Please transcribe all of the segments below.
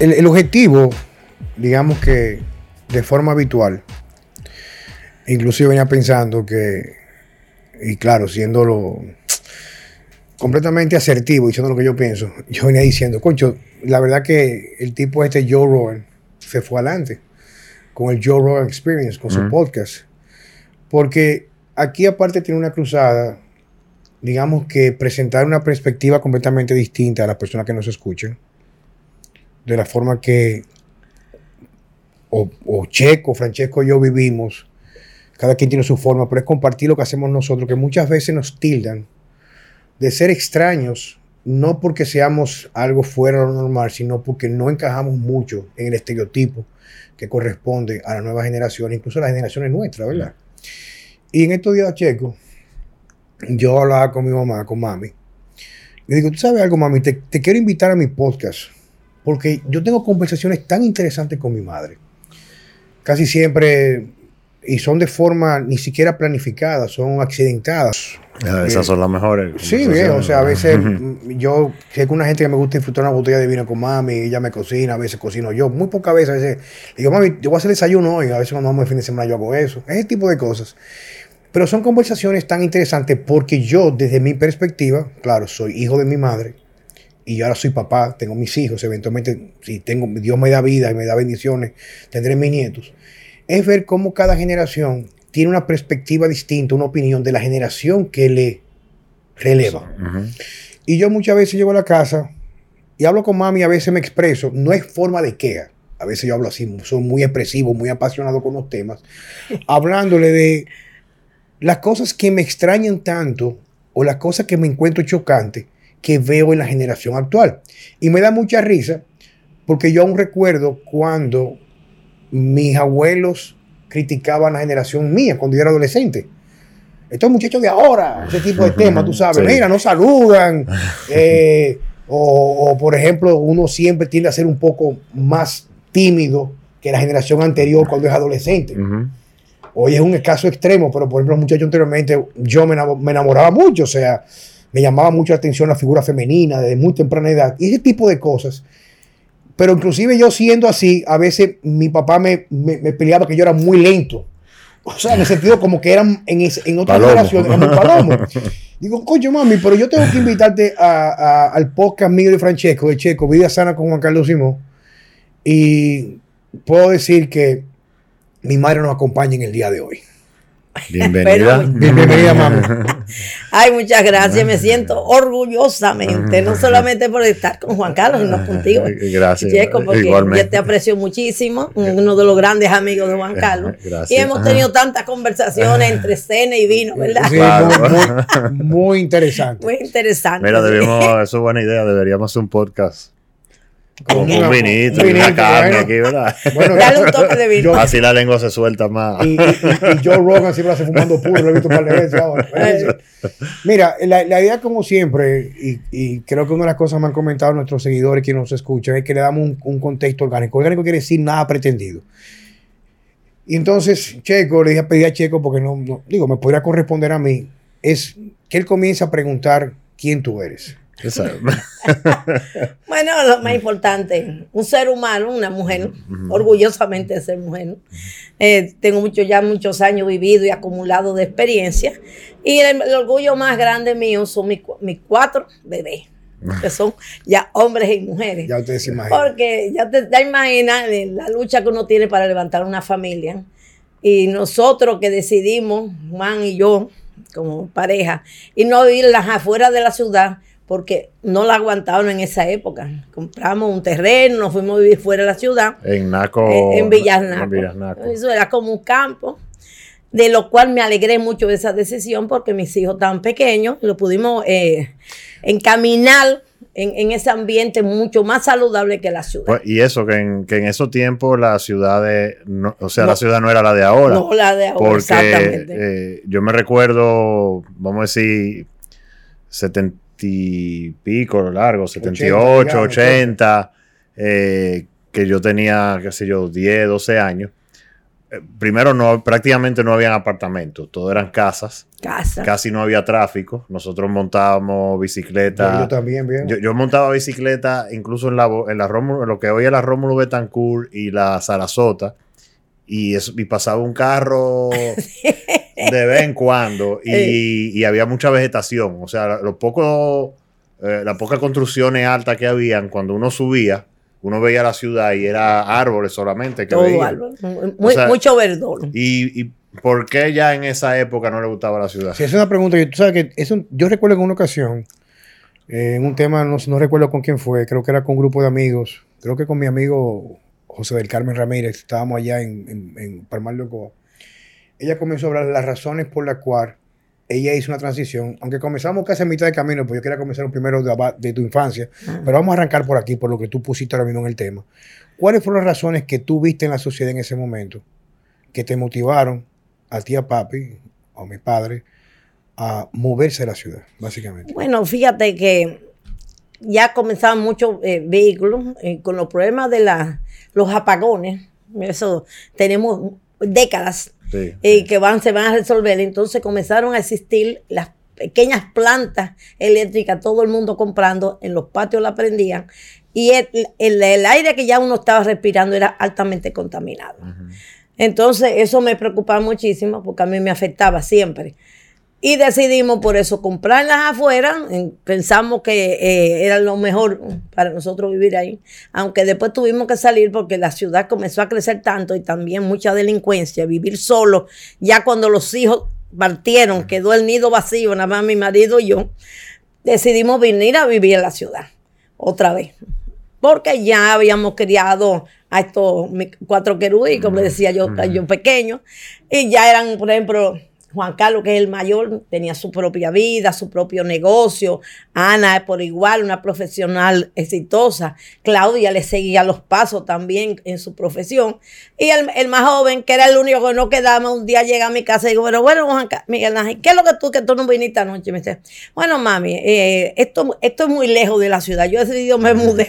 el, objetivo, digamos que de forma habitual, inclusive venía pensando que, y claro, siéndolo completamente asertivo, diciendo lo que yo pienso, yo venía diciendo, concho, la verdad que el tipo este Joe Rogan se fue adelante con el Joe Rogan Experience, con su podcast. Porque aquí aparte tiene una cruzada, digamos que presentar una perspectiva completamente distinta a las personas que nos escuchan, de la forma que o, o Checo, Francesco y yo vivimos, cada quien tiene su forma, pero es compartir lo que hacemos nosotros, que muchas veces nos tildan de ser extraños, no porque seamos algo fuera de lo normal, sino porque no encajamos mucho en el estereotipo que corresponde a la nueva generación, incluso a las generaciones nuestras, ¿verdad? Y en estos días, Checo, yo hablaba con mi mamá, con mami. Le digo, ¿tú sabes algo, mami? Te, te quiero invitar a mi podcast, porque yo tengo conversaciones tan interesantes con mi madre. Casi siempre, y son de forma ni siquiera planificada, son accidentadas. Ah, esas son las mejores. Sí, bien, o sea, a veces yo sé que una gente que me gusta disfrutar una botella de vino con mami, ella me cocina, a veces cocino yo, muy pocas veces, a veces le digo, mami, yo voy a hacer desayuno hoy, a veces cuando vamos el fin de semana yo hago eso, ese tipo de cosas. Pero son conversaciones tan interesantes porque yo, desde mi perspectiva, claro, soy hijo de mi madre y yo ahora soy papá, tengo mis hijos, eventualmente, si tengo, Dios me da vida y me da bendiciones, tendré mis nietos. Es ver cómo cada generación tiene una perspectiva distinta, una opinión de la generación que le releva. Y yo muchas veces llego a la casa y hablo con mami, a veces me expreso, no es forma de queja. A veces yo hablo así, soy muy expresivo, muy apasionado con los temas, hablándole de las cosas que me extrañan tanto o las cosas que me encuentro chocantes que veo en la generación actual. Y me da mucha risa porque yo aún recuerdo cuando mis abuelos criticaban a la generación mía cuando yo era adolescente. Estos muchachos de ahora, ese tipo de temas, tú sabes, mira, no saludan. Eh, o, por ejemplo, uno siempre tiende a ser un poco más tímido que la generación anterior cuando es adolescente. Hoy es un caso extremo, pero por ejemplo, los muchachos anteriormente, yo me, me enamoraba mucho, o sea, me llamaba mucho la atención la figura femenina desde muy temprana edad. Y ese tipo de cosas pero inclusive yo siendo así, a veces mi papá me, me, peleaba que yo era muy lento. O sea, en el sentido como que eran en, en otra palomo. Digo, coño, mami, pero yo tengo que invitarte a, al podcast mío de Francesco, de Checo, Vida Sana con Juan Carlos Simón. Y puedo decir que mi madre nos acompaña en el día de hoy. Bienvenida. Bienvenida, mami. Ay, muchas gracias. Me siento orgullosamente, no solamente por estar con Juan Carlos, sino contigo. Gracias. porque yo te aprecio muchísimo, uno de los grandes amigos de Juan Carlos. Gracias. Y hemos tenido tantas conversaciones entre cena y vino, ¿verdad? Sí, muy, interesante. Muy interesante. Mira, debemos, eso es buena idea, deberíamos hacer un podcast con un, vinito, y una carne aquí, ¿verdad? Bueno, Dale un toque de vino. Así la lengua se suelta más. Y, y, y Joe Rogan siempre hace fumando puro, lo he visto un par de veces ahora. Mira, la, la, idea como siempre, y, y, creo que una de las cosas que me han comentado nuestros seguidores que nos escuchan, es que le damos un, un contexto orgánico. Orgánico quiere decir nada pretendido. Y entonces, Checo, le dije a pedir a Checo, porque no, no, digo, me podría corresponder a mí, es que él comienza a preguntar quién tú eres. bueno, lo más importante, un ser humano, una mujer, orgullosamente de ser mujer. Eh, tengo mucho, ya muchos años vivido y acumulado de experiencia. Y el, orgullo más grande mío son mis, cuatro bebés que son ya hombres y mujeres. Ya ustedes se imaginan. Porque ya te ya imaginas la lucha que uno tiene para levantar una familia. Y nosotros que decidimos, Juan y yo, como pareja, y no las afuera de la ciudad, porque no la aguantaron en esa época. Compramos un terreno, nos fuimos a vivir fuera de la ciudad. En Naco. En, en Eso era como un campo, de lo cual me alegré mucho de esa decisión porque mis hijos estaban pequeños lo pudimos eh, encaminar en, ese ambiente mucho más saludable que la ciudad. Pues, y eso, que en, que en esos tiempos la ciudad, de, o sea, la ciudad no era la de ahora. No, la de ahora, porque, eh, yo me recuerdo, vamos a decir, 70 y pico largo, 78, 80, eh, que yo tenía, qué sé yo, 10, 12 años. eh, primero no, prácticamente no habían apartamentos, todo eran casas. Casa. Casi no había tráfico. Nosotros montábamos bicicleta. Yo, yo también, bien. Yo, yo montaba bicicleta incluso en la, bo- en la Rómulo, en lo que hoy es la Rómulo Betancourt y la Sarasota. Y, eso, y pasaba un carro de vez en cuando. Y, y había mucha vegetación. O sea, los pocos, eh, las pocas construcciones altas que habían, cuando uno subía, uno veía la ciudad y era árboles solamente que todo veía. árbol. Muy- O sea, mucho verdor. Y, y por qué ya en esa época no le gustaba la ciudad? Sí, es una pregunta que tú sabes que es un- yo recuerdo en una ocasión, eh, en un tema, no, no recuerdo con quién fue, creo que era con un grupo de amigos, creo que con mi amigo José del Carmen Ramírez, estábamos allá en, en, en Palmar de Ocoa. Ella comenzó a hablar de las razones por las cuales ella hizo una transición, aunque comenzamos casi a mitad de camino, pues yo quería comenzar primero de, tu infancia, pero vamos a arrancar por aquí, por lo que tú pusiste ahora mismo en el tema. ¿Cuáles fueron las razones que tú viste en la sociedad en ese momento que te motivaron a ti, a papi, o a mi padre, a moverse a la ciudad, básicamente? Bueno, fíjate que ya comenzaban muchos eh, vehículos eh, con los problemas de la, los apagones. Eso tenemos décadas Sí, sí. que van, se van a resolver. Entonces comenzaron a existir las pequeñas plantas eléctricas, todo el mundo comprando, en los patios la prendían. Y el, el- el aire que ya uno estaba respirando era altamente contaminado. Entonces eso me preocupaba muchísimo porque a mí me afectaba siempre. Y decidimos por eso comprarlas afuera. En- Pensamos que eh, era lo mejor para nosotros vivir ahí. Aunque después tuvimos que salir porque la ciudad comenzó a crecer tanto y también mucha delincuencia. Vivir solo. Ya cuando los hijos partieron, quedó el nido vacío, nada más mi marido y yo. Decidimos venir a vivir en la ciudad. Otra vez. Porque ya habíamos criado a estos cuatro querubíes, como decía yo, yo pequeño. Y ya eran, por ejemplo, Juan Carlos, que es el mayor, tenía su propia vida, su propio negocio. Ana es por igual, una profesional exitosa. Claudia le seguía los pasos también en su profesión. Y el, el más joven, que era el único que no quedaba, un día llega a mi casa y digo, pero bueno, Juan Ca- Miguel Ángel, ¿qué es lo que tú, que tú no viniste anoche? Me dice, bueno, mami, eh, esto, esto es muy lejos de la ciudad. Yo he decidido me mudé.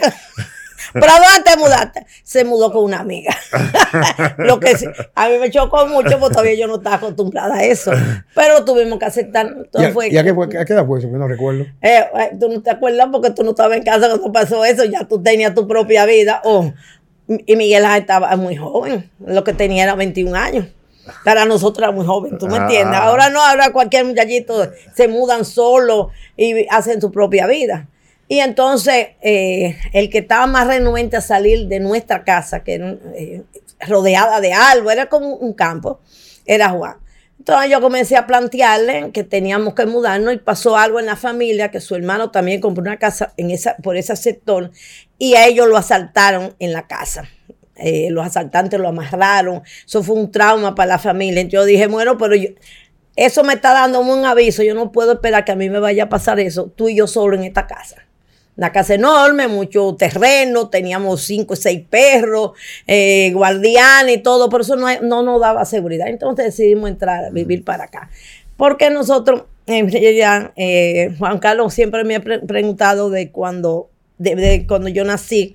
¿Pero a dónde te mudaste? Se mudó con una amiga. Lo que sí, a mí me chocó mucho porque todavía yo no estaba acostumbrada a eso. Pero tuvimos que aceptar. Todo ¿Y a, fue- y a qué, fue- a qué edad fue eso? Yo no recuerdo. eh, eh, tú no te acuerdas porque tú no estabas en casa cuando pasó eso, ya tú tenías tu propia vida. Oh, y Miguel estaba muy joven, lo que tenía era 21 años. Para nosotros era muy joven, ¿tú me Ah. entiendes? Ahora no, ahora cualquier muchachito se mudan solo y hacen su propia vida. Y entonces, eh, el que estaba más renuente a salir de nuestra casa, que eh, rodeada de árboles, era como un campo, era Juan. Entonces yo comencé a plantearle que teníamos que mudarnos y pasó algo en la familia, que su hermano también compró una casa en esa, por ese sector y a ellos lo asaltaron en la casa. Eh, los asaltantes lo amarraron. Eso fue un trauma para la familia. Entonces yo dije, bueno, pero yo, eso me está dando un aviso. Yo no puedo esperar que a mí me vaya a pasar eso, tú y yo solo en esta casa. Una casa enorme, mucho terreno, teníamos cinco o seis perros, eh, guardianes y todo, pero eso no, no nos daba seguridad. Entonces decidimos entrar a vivir para acá. Porque nosotros, en realidad, eh, Juan Carlos siempre me ha pre- preguntado de cuando, de, de cuando yo nací,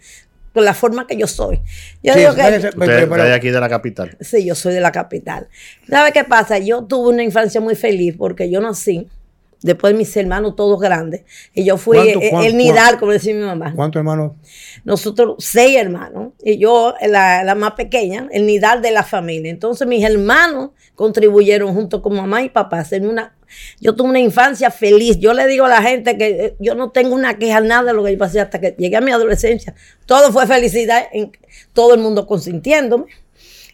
con la forma que yo soy. Yo Sí, digo ¿sabes que? Usted es aquí de la capital. Sí, yo soy de la capital. ¿Sabe qué pasa? Yo tuve una infancia muy feliz porque yo nací, después de mis hermanos todos grandes, y yo fui ¿Cuánto- el, nidal, como decía mi mamá. ¿Cuántos hermanos? Nosotros seis hermanos, y yo la, la más pequeña, el nidal de la familia. Entonces mis hermanos contribuyeron junto con mamá y papá hacerme una... Yo tuve una infancia feliz. Yo le digo a la gente que eh, yo no tengo una queja nada de lo que yo pasé hasta que llegué a mi adolescencia. Todo fue felicidad, en, todo el mundo consintiéndome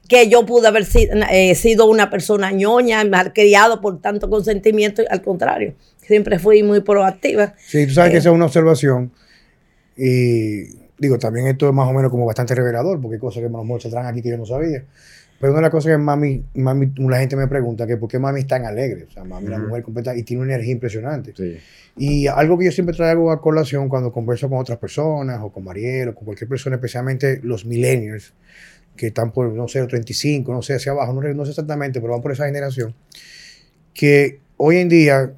que yo pude haber eh, sido una persona ñoña, malcriado por tanto consentimiento, y al contrario, siempre fui muy proactiva. Sí, tú sabes Eh. que esa es una observación. Y digo, también esto es más o menos como bastante revelador, porque hay cosas que a lo mejor se traen aquí que yo no sabía. Pero una de las cosas que mami, mami, la gente me pregunta que por qué mami es tan alegre. O sea, mami es una Ujú. mujer completa y tiene una energía impresionante. Sí. Y algo que yo siempre traigo a colación cuando converso con otras personas, o con Mariel, o con cualquier persona, especialmente los millennials, que están por, no sé, 35, no sé, hacia abajo, no, no sé exactamente, pero van por esa generación, que hoy en día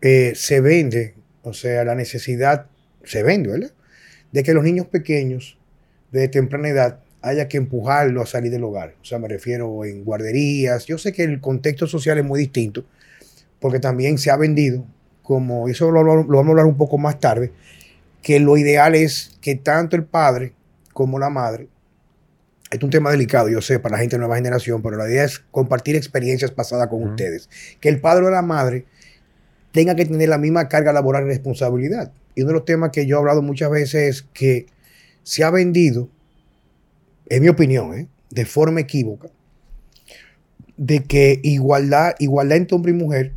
eh, se vende, o sea, la necesidad, se vende, ¿verdad? De que los niños pequeños de temprana edad haya que empujarlo a salir del hogar. O sea, me refiero en guarderías. Yo sé que el contexto social es muy distinto, porque también se ha vendido, como eso lo, lo vamos a hablar un poco más tarde, que lo ideal es que tanto el padre como la madre, es un tema delicado, yo sé, para la gente de nueva generación, pero la idea es compartir experiencias pasadas con ustedes. Que el padre o la madre tenga que tener la misma carga laboral y responsabilidad. Y uno de los temas que yo he hablado muchas veces es que se ha vendido, en mi opinión, ¿eh? de forma equívoca, de que igualdad, igualdad entre hombre y mujer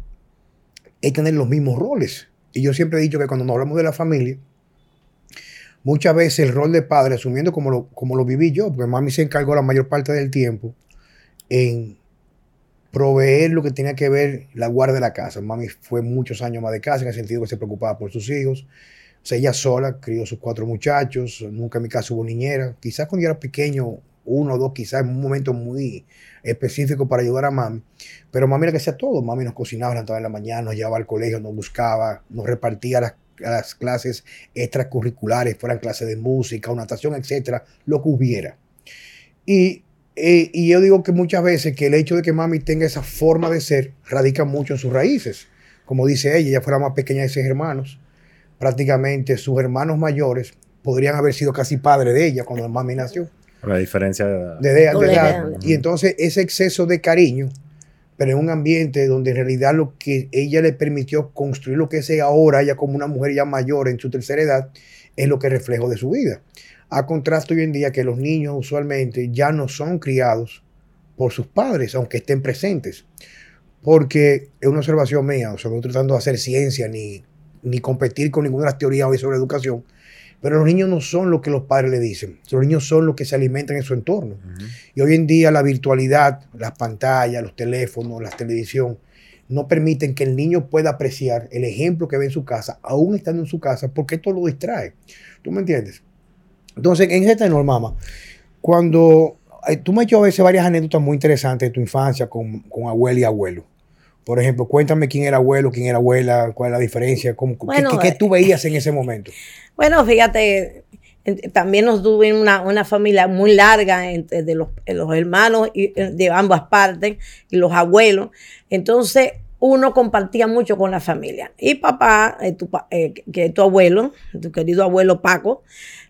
es tener los mismos roles. Y yo siempre he dicho que cuando nos hablamos de la familia, muchas veces el rol de padre, asumiendo como lo, como lo viví yo, porque mami se encargó la mayor parte del tiempo en proveer lo que tenía que ver la guardia de la casa. Mami fue muchos años más de casa, en el sentido que se preocupaba por sus hijos. O sea, ella sola crió sus cuatro muchachos, nunca en mi casa hubo niñera. Quizás cuando yo era pequeño, uno o dos, quizás en un momento muy específico para ayudar a mami. Pero mami era que hacía todo. Mami nos cocinaba, nos en la mañana, nos llevaba al colegio, nos buscaba, nos repartía las, las clases extracurriculares, fueran clases de música o natación, etcétera, lo que hubiera. Y eh, y yo digo que muchas veces que el hecho de que mami tenga esa forma de ser radica mucho en sus raíces. Como dice ella, ella fue la más pequeña de sus hermanos. Prácticamente sus hermanos mayores podrían haber sido casi padres de ella cuando mami nació. La diferencia de, de, edad. Y entonces ese exceso de cariño, pero en un ambiente donde en realidad lo que ella le permitió construir lo que es ahora, ella como una mujer ya mayor en su tercera edad, es lo que reflejo de su vida. A contraste hoy en día que los niños usualmente ya no son criados por sus padres, aunque estén presentes. Porque es una observación mía, no tratando de hacer ciencia ni, ni competir con ninguna de las teorías hoy sobre educación, pero los niños no son lo que los padres le dicen, los niños son los que se alimentan en su entorno. Y hoy en día la virtualidad, las pantallas, los teléfonos, la televisión, no permiten que el niño pueda apreciar el ejemplo que ve en su casa, aún estando en su casa, porque esto lo distrae. ¿Tú me entiendes? Entonces, en ese tenor, mamá, cuando eh, tú me has hecho a veces varias anécdotas muy interesantes de tu infancia con, con abuelo y abuelo. Por ejemplo, cuéntame quién era abuelo, quién era abuela, cuál es la diferencia, cómo, qué, tú veías en ese momento. Bueno, fíjate, también nos tuvimos una, una, familia muy larga entre de los, los, hermanos de ambas partes y los abuelos. Entonces, uno compartía mucho con la familia. Y papá, eh, eh, que es tu abuelo, tu querido abuelo Paco,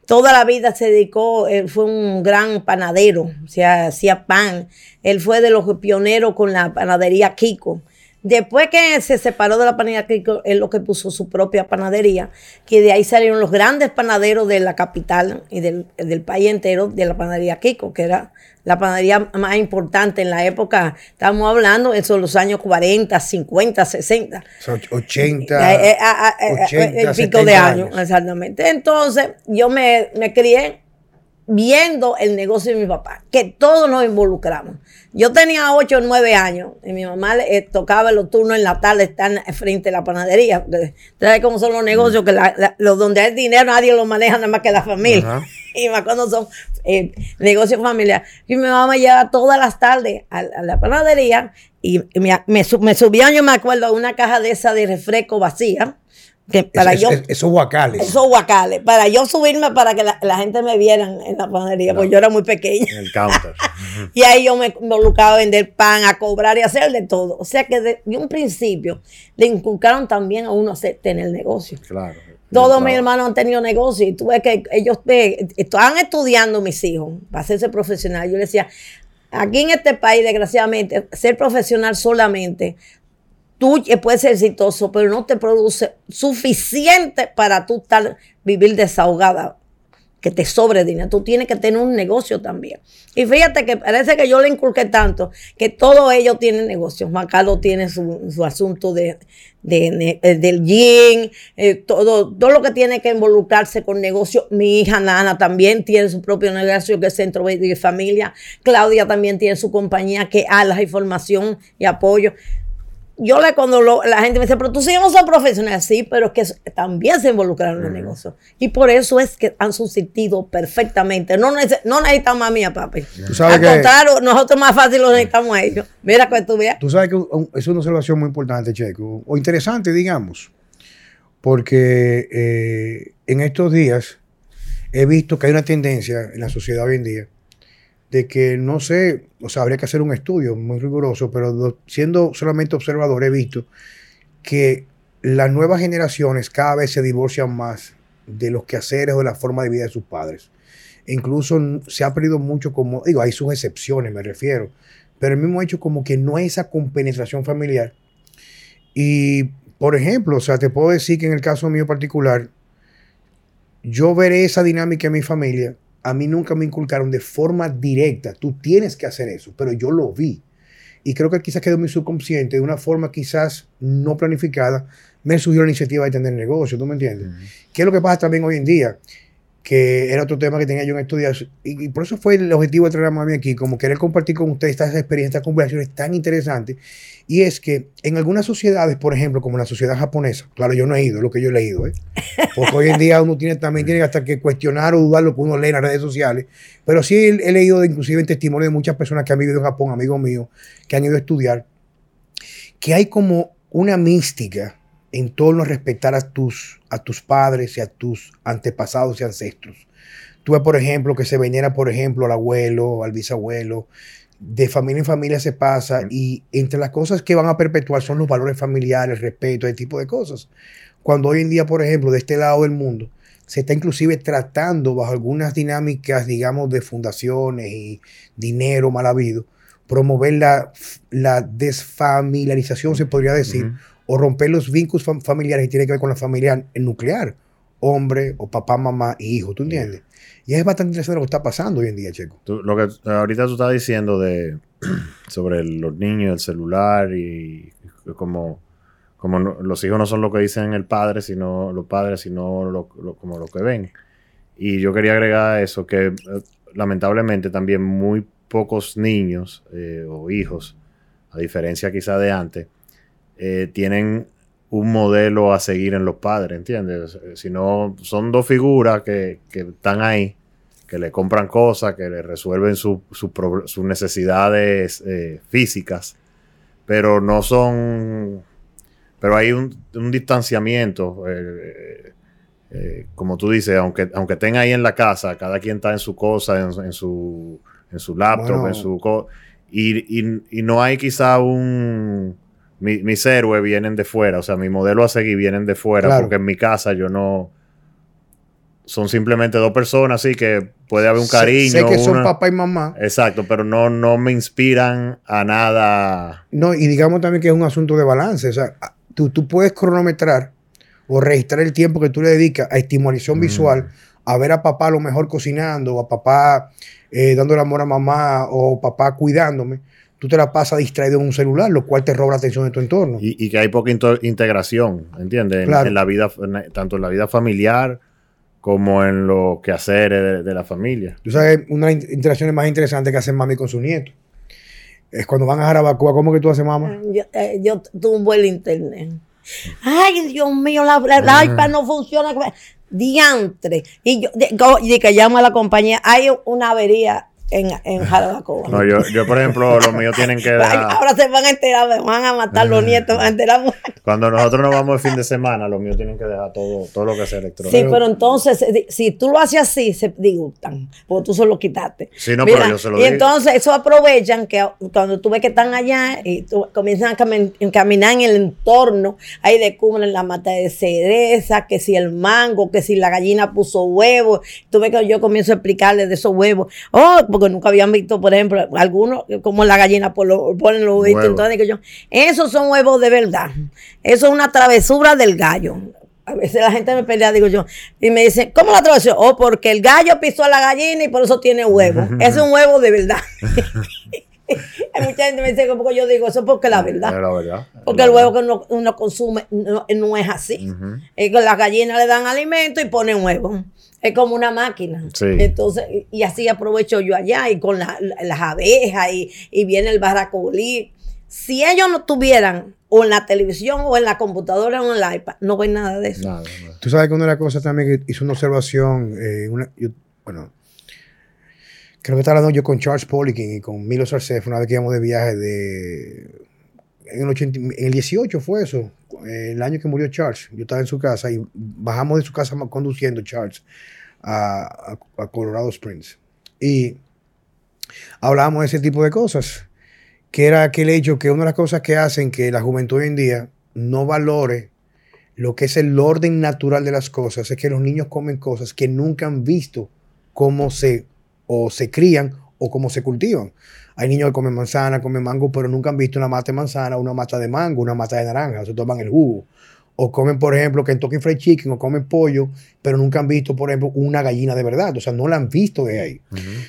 toda la vida se dedicó, él fue un gran panadero, o sea, hacía pan. Él fue de los pioneros con la panadería Kiko. Después que se separó de la panadería Kiko, él lo que puso su propia panadería, que de ahí salieron los grandes panaderos de la capital y del, del país entero de la panadería Kiko, que era la panadería más importante en la época, estamos hablando, eso de los años 40, 50, 60. 80, eh, eh, ah, ah, eh, el pico de años, exactamente. Entonces, yo me, me crié viendo el negocio de mi papá, que todos nos involucramos. Yo tenía 8 o 9 años y mi mamá le, tocaba los turnos en la tarde, estar frente a la panadería. ¿Sabes cómo son los negocios? Que los donde hay dinero nadie lo maneja nada más que la familia. y más cuando son eh, negocios familiares. Y mi mamá me llevaba todas las tardes a, la panadería y me, me, subía, yo me acuerdo, a una caja de esa de refresco vacía. Que para yo, esos guacales. Esos guacales. Para yo subirme para que la, gente me viera en la panadería, porque yo era muy pequeña. En el counter. y ahí yo me involucraba a vender pan, a cobrar y hacer de todo. O sea que de, un principio le inculcaron también a uno hacer, tener negocio. Claro. Todos mis hermanos han tenido negocio y tú ves que ellos estaban estudiando mis hijos para hacerse profesional. Yo les decía, aquí en este país, desgraciadamente, ser profesional solamente, tú puedes ser exitoso, pero no te produce suficiente para tú estar, vivir desahogada que te sobre dinero. Tú tienes que tener un negocio también. Y fíjate que parece que yo le inculqué tanto que todos ellos tienen negocios. Juan Carlos tiene su, asunto de, eh, del yin, eh, todo, todo lo que tiene que involucrarse con negocio. Mi hija Nana también tiene su propio negocio que es Centro de Familia. Claudia también tiene su compañía que a la información y apoyo yo le cuando la gente me dice, pero tú sí no sos profesional, sí, pero es que también se involucraron en el negocio. Y por eso es que han subsistido perfectamente. No, no necesitamos a mí, a papi. Al contrario, nosotros más fácil lo necesitamos a ellos. Mira que tú veas. Tú sabes que es una observación muy importante, Checo, o interesante, digamos, porque eh, en estos días he visto que hay una tendencia en la sociedad hoy en día de que no sé, o sea, habría que hacer un estudio muy riguroso, pero do- siendo solamente observador he visto que las nuevas generaciones cada vez se divorcian más de los quehaceres o de la forma de vida de sus padres. Incluso se ha perdido mucho como, digo, hay sus excepciones, me refiero, pero el mismo hecho como que no hay esa compenetración familiar. Y, por ejemplo, o sea, te puedo decir que en el caso mío particular, yo veré esa dinámica en mi familia. A mí nunca me inculcaron de forma directa, tú tienes que hacer eso, pero yo lo vi. Y creo que quizás quedó mi subconsciente, de una forma quizás no planificada, me surgió la iniciativa de tener negocio, ¿tú me entiendes? ¿Qué es lo que pasa también hoy en día? Que era otro tema que tenía yo en estudiar. Y, por eso fue el objetivo del programa mío aquí, como querer compartir con ustedes estas experiencias, estas conversaciones tan interesantes. Y es que en algunas sociedades, por ejemplo, como la sociedad japonesa, claro, yo no he ido, lo que yo he leído, ¿eh? porque hoy en día uno tiene también tiene hasta que cuestionar o dudar lo que uno lee en las redes sociales. Pero sí he, he leído de, inclusive en testimonio de muchas personas que han vivido en Japón, amigos míos, que han ido a estudiar, que hay como una mística en torno a respetar a tus, a tus padres y a tus antepasados y ancestros. Tú ves, por ejemplo, que se venera, por ejemplo, al abuelo, al bisabuelo. De familia en familia se pasa y entre las cosas que van a perpetuar son los valores familiares, el respeto, ese tipo de cosas. Cuando hoy en día, por ejemplo, de este lado del mundo, se está inclusive tratando bajo algunas dinámicas, digamos, de fundaciones y dinero mal habido, promover la, la desfamiliarización, se podría decir. O romper los vínculos fam- familiares que tienen que ver con la familia nuclear, hombre o papá, mamá y hijo, ¿tú entiendes? Y es bastante interesante lo que está pasando hoy en día, Checo. Tú- lo que ahorita tú estás diciendo de sobre el- los niños, el celular y como, como no- los hijos no son lo que dicen el padre, sino los padres, sino lo- lo- como lo que ven. Y yo quería agregar a eso que eh, lamentablemente también muy pocos niños eh, o hijos, a diferencia quizá de antes, eh, tienen un modelo a seguir en los padres, ¿entiendes? Si no, son dos figuras que, que están ahí, que le compran cosas, que le resuelven su- su sus necesidades eh, físicas, pero no son, pero hay un, un distanciamiento, eh, eh, como tú dices, aunque, aunque estén ahí en la casa, cada quien está en su cosa, en, en su, en su laptop, Bueno. en su... y, y- y no hay quizá un... mi- mis héroes vienen de fuera, o sea, mi modelo a seguir vienen de fuera, Claro. porque en mi casa yo no... Son simplemente dos personas, así que puede haber un Sé- cariño. Sé, que son papá y mamá. Exacto, pero no, no me inspiran a nada. No, y digamos también que es un asunto de balance. O sea, tú, tú puedes cronometrar o registrar el tiempo que tú le dedicas a estimulación Mm. visual, a ver a papá a lo mejor cocinando, o a papá eh, dándole amor a mamá, o papá cuidándome. Tú te la pasas distraído en un celular, lo cual te roba la atención de tu entorno. Y, y que hay poca integración, ¿entiendes? En, Claro. en la vida, en- tanto en la vida familiar como en los quehaceres de, de la familia. Tú sabes, una de las interacciones más interesantes que hacen mami con su nieto. Es cuando van a Jarabacoa, ¿cómo que tú haces, mamá? Yo, eh, yo tumbo el internet. Ay, Dios mío, la, la- la iPad no funciona. Diantre. Y yo, de, go- y que llamo a la compañía. Hay una avería en, en Jarabacoa. No, yo, yo, por ejemplo, los míos tienen que dejar. ahora se van a enterar, me van a matar los nietos, van a enterar. Cuando nosotros nos vamos el fin de semana, los míos tienen que dejar todo, todo lo que sea electrónico. Sí, pero entonces, eh, si tú lo haces así, se disgustan, porque tú se lo quitaste. Sí, no, pero yo se lo Y digo. entonces, eso aprovechan que cuando tú ves que están allá y tú comienzan a camin- a caminar en el entorno, ahí descubren la mata de cereza, que si el mango, que si la gallina puso huevos. Tú ves que yo comienzo a explicarles de esos huevos. Oh, porque nunca habían visto, por ejemplo, algunos, como la gallina por lo- ponen los huevitos. Entonces digo yo, esos son huevos de verdad. Eso es una travesura del gallo. A veces la gente me pelea, digo yo, y me dice, ¿cómo la travesura? Oh, porque el gallo pisó a la gallina y por eso tiene huevo. es un huevo de verdad. Hay mucha gente me dice, como yo digo, eso es porque la Es verdad. la verdad. Porque el huevo que uno, uno consume no, no es así. Es que las gallinas le dan alimento y ponen huevos. Es como una máquina. Sí. Entonces, y- así aprovecho yo allá y con la- la- las abejas y, y viene el barracolí. Si ellos no tuvieran o en la televisión o en la computadora o en el iPad, no ven nada de eso. Nada, nada. Tú sabes que una de las cosas también que hizo una observación, eh, una- yo- bueno, creo que estaba hablando yo con Charles Poliquin y con Milo Sarcef una vez que íbamos de viaje de... En el, 80 en el 18 fue eso, el año que murió Charles. Yo estaba en su casa y bajamos de su casa conduciendo Charles a, a- a Colorado Springs. Y hablábamos de ese tipo de cosas, que era aquel hecho que una de las cosas que hacen que la juventud hoy en día no valore lo que es el orden natural de las cosas, es que los niños comen cosas que nunca han visto cómo se o se crían o cómo se cultivan. Hay niños que comen manzana, comen mango, pero nunca han visto una mata de manzana, una mata de mango, una mata de naranja, se toman el jugo. O comen, por ejemplo, Kentucky Fried Chicken o comen pollo, pero nunca han visto, por ejemplo, una gallina de verdad. O sea, no la han visto de ahí.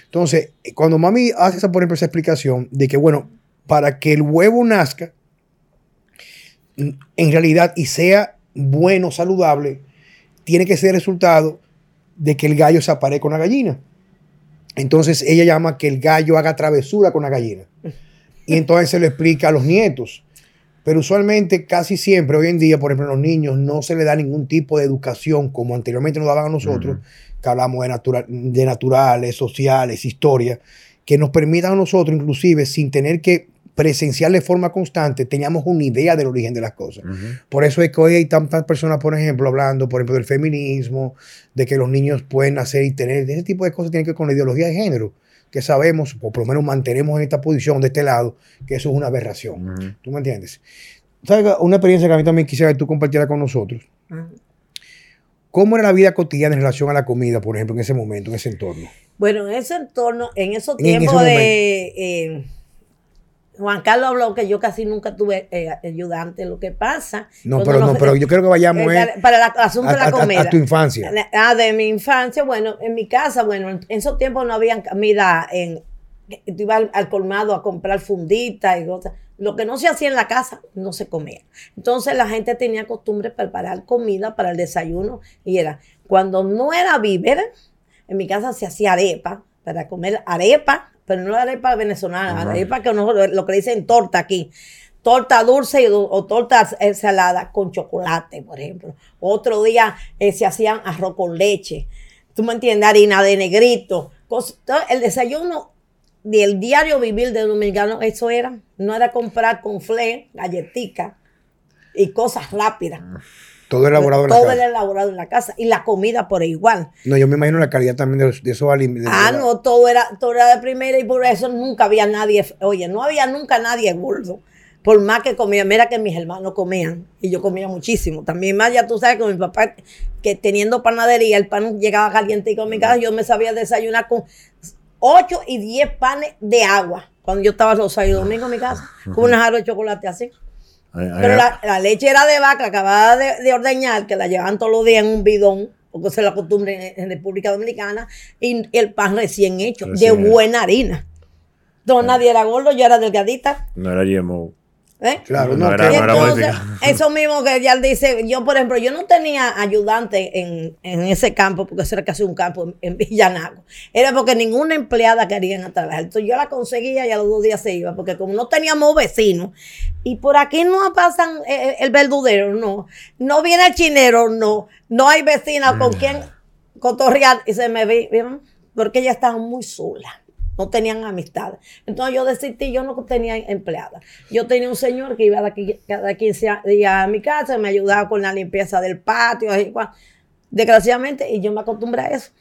Entonces, cuando mami hace esa, por ejemplo, esa explicación de que, bueno, para que el huevo nazca, en realidad, y sea bueno, saludable, tiene que ser resultado de que el gallo se aparezca con la gallina. Entonces ella llama que el gallo haga travesura con la gallina. Y entonces se lo explica a los nietos. Pero usualmente, casi siempre, hoy en día, por ejemplo, a los niños no se le da ningún tipo de educación como anteriormente nos daban a nosotros, que hablamos de, de naturales, sociales, historia, que nos permitan a nosotros, inclusive, sin tener que presenciar de forma constante, teníamos una idea del origen de las cosas. Por eso es que hoy hay tantas personas, por ejemplo, hablando, por ejemplo, del feminismo, de que los niños pueden nacer y tener, ese tipo de cosas tienen que ver con la ideología de género, que sabemos, o por lo menos mantenemos en esta posición de este lado, que eso es una aberración. ¿Tú me entiendes? ¿Sabes? Una experiencia que a mí también quisiera que tú compartieras con nosotros. ¿Cómo era la vida cotidiana en relación a la comida, por ejemplo, en ese momento, en ese entorno? Bueno, en ese entorno, en esos tiempos de... Eh, Juan Carlos habló que yo casi nunca tuve eh, ayudante. Lo que pasa. No, pero no, pero yo creo que vayamos eh, para el asunto de la comida. A, tu infancia. Ah, de mi infancia, bueno, en mi casa, bueno, en esos tiempos no había comida en. Tú ibas al, colmado a comprar funditas y cosas. Lo que no se hacía en la casa no se comía. Entonces la gente tenía costumbre de preparar comida para el desayuno y era cuando no era víver, en mi casa se hacía arepa para comer arepa pero no la arepa venezolana, la arepa que no, lo que dicen torta aquí. Torta dulce o, torta eh, salada con chocolate, por ejemplo. Otro día eh, se hacían arroz con leche. ¿Tú me entiendes? Harina de negrito. el desayuno del diario vivir del dominicano, eso era. No era comprar con fle, galletica y cosas rápidas. Todo elaborado en la casa. Todo elaborado en la casa. Y la comida por igual. No, yo me imagino la calidad también de, esos alimentos. Ah, no, todo era, todo era de primera y por eso nunca había nadie, oye, no había nunca nadie gordo. Por más que comía, mira que mis hermanos comían y yo comía muchísimo. También más, ya tú sabes, con mi papá, que teniendo panadería, el pan llegaba caliente y con mi casa, yo me sabía desayunar con 8 y 10 panes de agua. Cuando yo estaba los sábados y domingos en mi casa, con una jarra de chocolate así. Pero la, leche era de vaca acabada de, ordeñar, que la llevaban todos los días en un bidón, porque se la costumbre en, República Dominicana, y el pan recién hecho, de buena harina. Entonces nadie era gordo, yo era delgadita. No era GMO. ¿Eh? Claro, no, era, Eso mismo que ya dice, yo por ejemplo, yo no tenía ayudante en, ese campo, porque eso era casi un campo en, Villanago. Era porque ninguna empleada quería trabajar. Entonces yo la conseguía y a los dos días se iba, porque como no teníamos vecinos, y por aquí no pasan eh, eh, el verdudero, no. No viene el chinero, no. No hay vecina con mm. quien cotorrear. Y se me vi, porque ella estaba muy sola no tenían amistad. Entonces yo decidí, yo no tenía empleada. Yo tenía un señor que iba aquí, cada 15 días a mi casa, me ayudaba con la limpieza del patio, desgraciadamente, y yo me acostumbré a eso.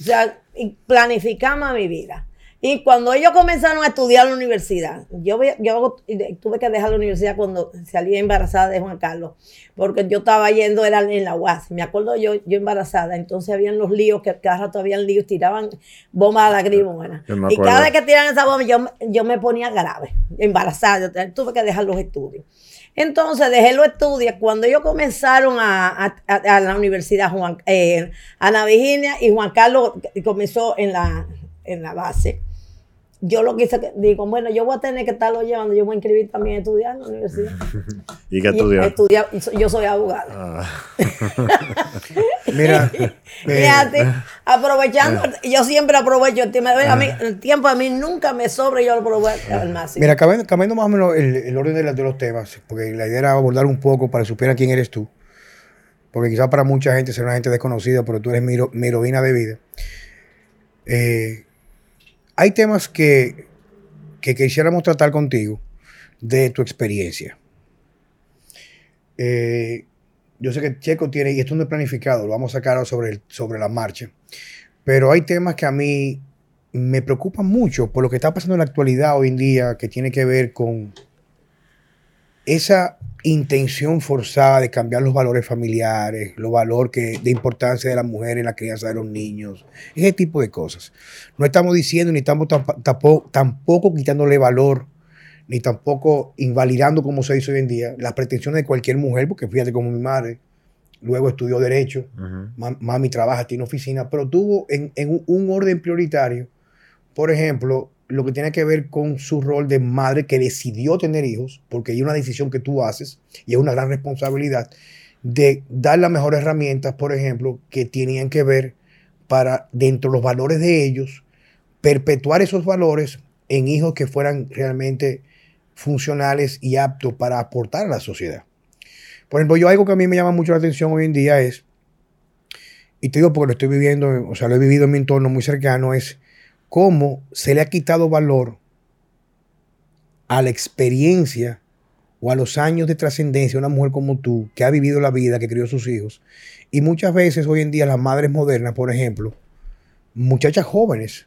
O sea, planificamos mi vida. Y cuando ellos comenzaron a estudiar en la universidad, yo, yo tuve que dejar la universidad cuando salí embarazada de Juan Carlos, porque yo estaba yendo, era en la UAS, me acuerdo yo, yo embarazada, entonces habían los líos, que cada rato habían líos, tiraban bombas a la Y cada vez que tiran esa bomba, yo, yo me ponía grave, embarazada, tuve que dejar los estudios. Entonces dejé los estudios. Cuando ellos comenzaron a, la universidad, Juan, eh, Ana Virginia y Juan Carlos comenzó en la, en la base yo lo quise, digo, bueno, yo voy a tener que estarlo llevando, yo voy a inscribir también a estudiar en la universidad. ¿Y qué estudiar? yo soy abogado. Ah. Mira, aprovechando, yo siempre aprovecho el tiempo, a mí, ah. el tiempo a mí nunca me sobra y yo lo aprovecho al máximo. Mira, cambiando, más o menos el, orden de, de, los temas, porque la idea era abordar un poco para que supiera quién eres tú, porque quizás para mucha gente será una gente desconocida, pero tú eres mi, mi heroína de vida. Eh, hay temas que, quisiéramos tratar contigo de tu experiencia. Eh, yo sé que Checo tiene, y esto no es planificado, lo vamos a sacar sobre, sobre la marcha, pero hay temas que a mí me preocupa mucho por lo que está pasando en la actualidad hoy en día, que tiene que ver con esa intención forzada de cambiar los valores familiares, los valores que, de importancia de la mujer en la crianza de los niños, ese tipo de cosas. No estamos diciendo ni estamos tampoco, tampoco quitándole valor, ni tampoco invalidando, como se dice hoy en día, las pretensiones de cualquier mujer, porque fíjate como mi madre, luego estudió Derecho, mami trabaja, tiene oficina, pero tuvo en, un orden prioritario, por ejemplo, lo que tiene que ver con su rol de madre que decidió tener hijos, porque hay una decisión que tú haces y es una gran responsabilidad, de dar las mejores herramientas, por ejemplo, que tenían que ver para, dentro de los valores de ellos, perpetuar esos valores en hijos que fueran realmente funcionales y aptos para aportar a la sociedad. Por ejemplo, yo algo que a mí me llama mucho la atención hoy en día es, y te digo porque lo estoy viviendo, o sea, lo he vivido en mi entorno muy cercano, es cómo se le ha quitado valor a la experiencia o a los años de trascendencia de una mujer como tú, que ha vivido la vida, que crió sus hijos. Y muchas veces hoy en día las madres modernas, por ejemplo, muchachas jóvenes,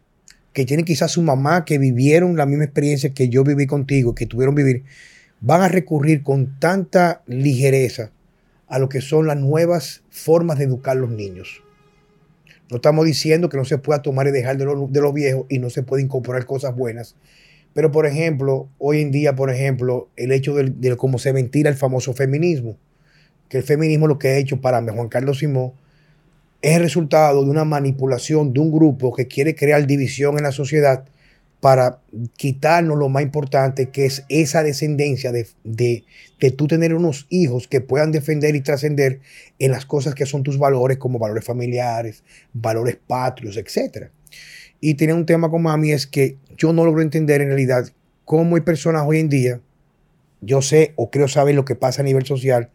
que tienen quizás su mamá, que vivieron la misma experiencia que yo viví contigo, que tuvieron vivir, van a recurrir con tanta ligereza a lo que son las nuevas formas de educar a los niños. No estamos diciendo que no se pueda tomar y dejar de lo viejos y no se puede incorporar cosas buenas. Pero, por ejemplo, hoy en día, por ejemplo, el hecho de, cómo se ventila el famoso feminismo, que el feminismo lo que ha hecho para Juan Carlos Simón es el resultado de una manipulación de un grupo que quiere crear división en la sociedad para quitarnos lo más importante, que es esa descendencia de, de, tú tener unos hijos que puedan defender y trascender en las cosas que son tus valores, como valores familiares, valores patrios, etc. Y tiene un tema con mami, es que yo no logro entender en realidad cómo hay personas hoy en día, yo sé o creo saber lo que pasa a nivel social,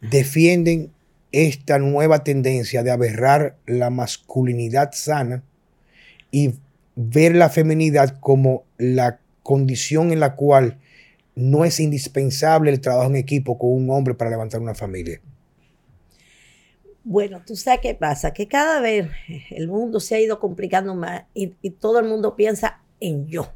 defienden esta nueva tendencia de aberrar la masculinidad sana y ver la feminidad como la condición en la cual no es indispensable el trabajo en equipo con un hombre para levantar una familia. Bueno, tú sabes qué pasa, que cada vez el mundo se ha ido complicando más y, todo el mundo piensa en yo.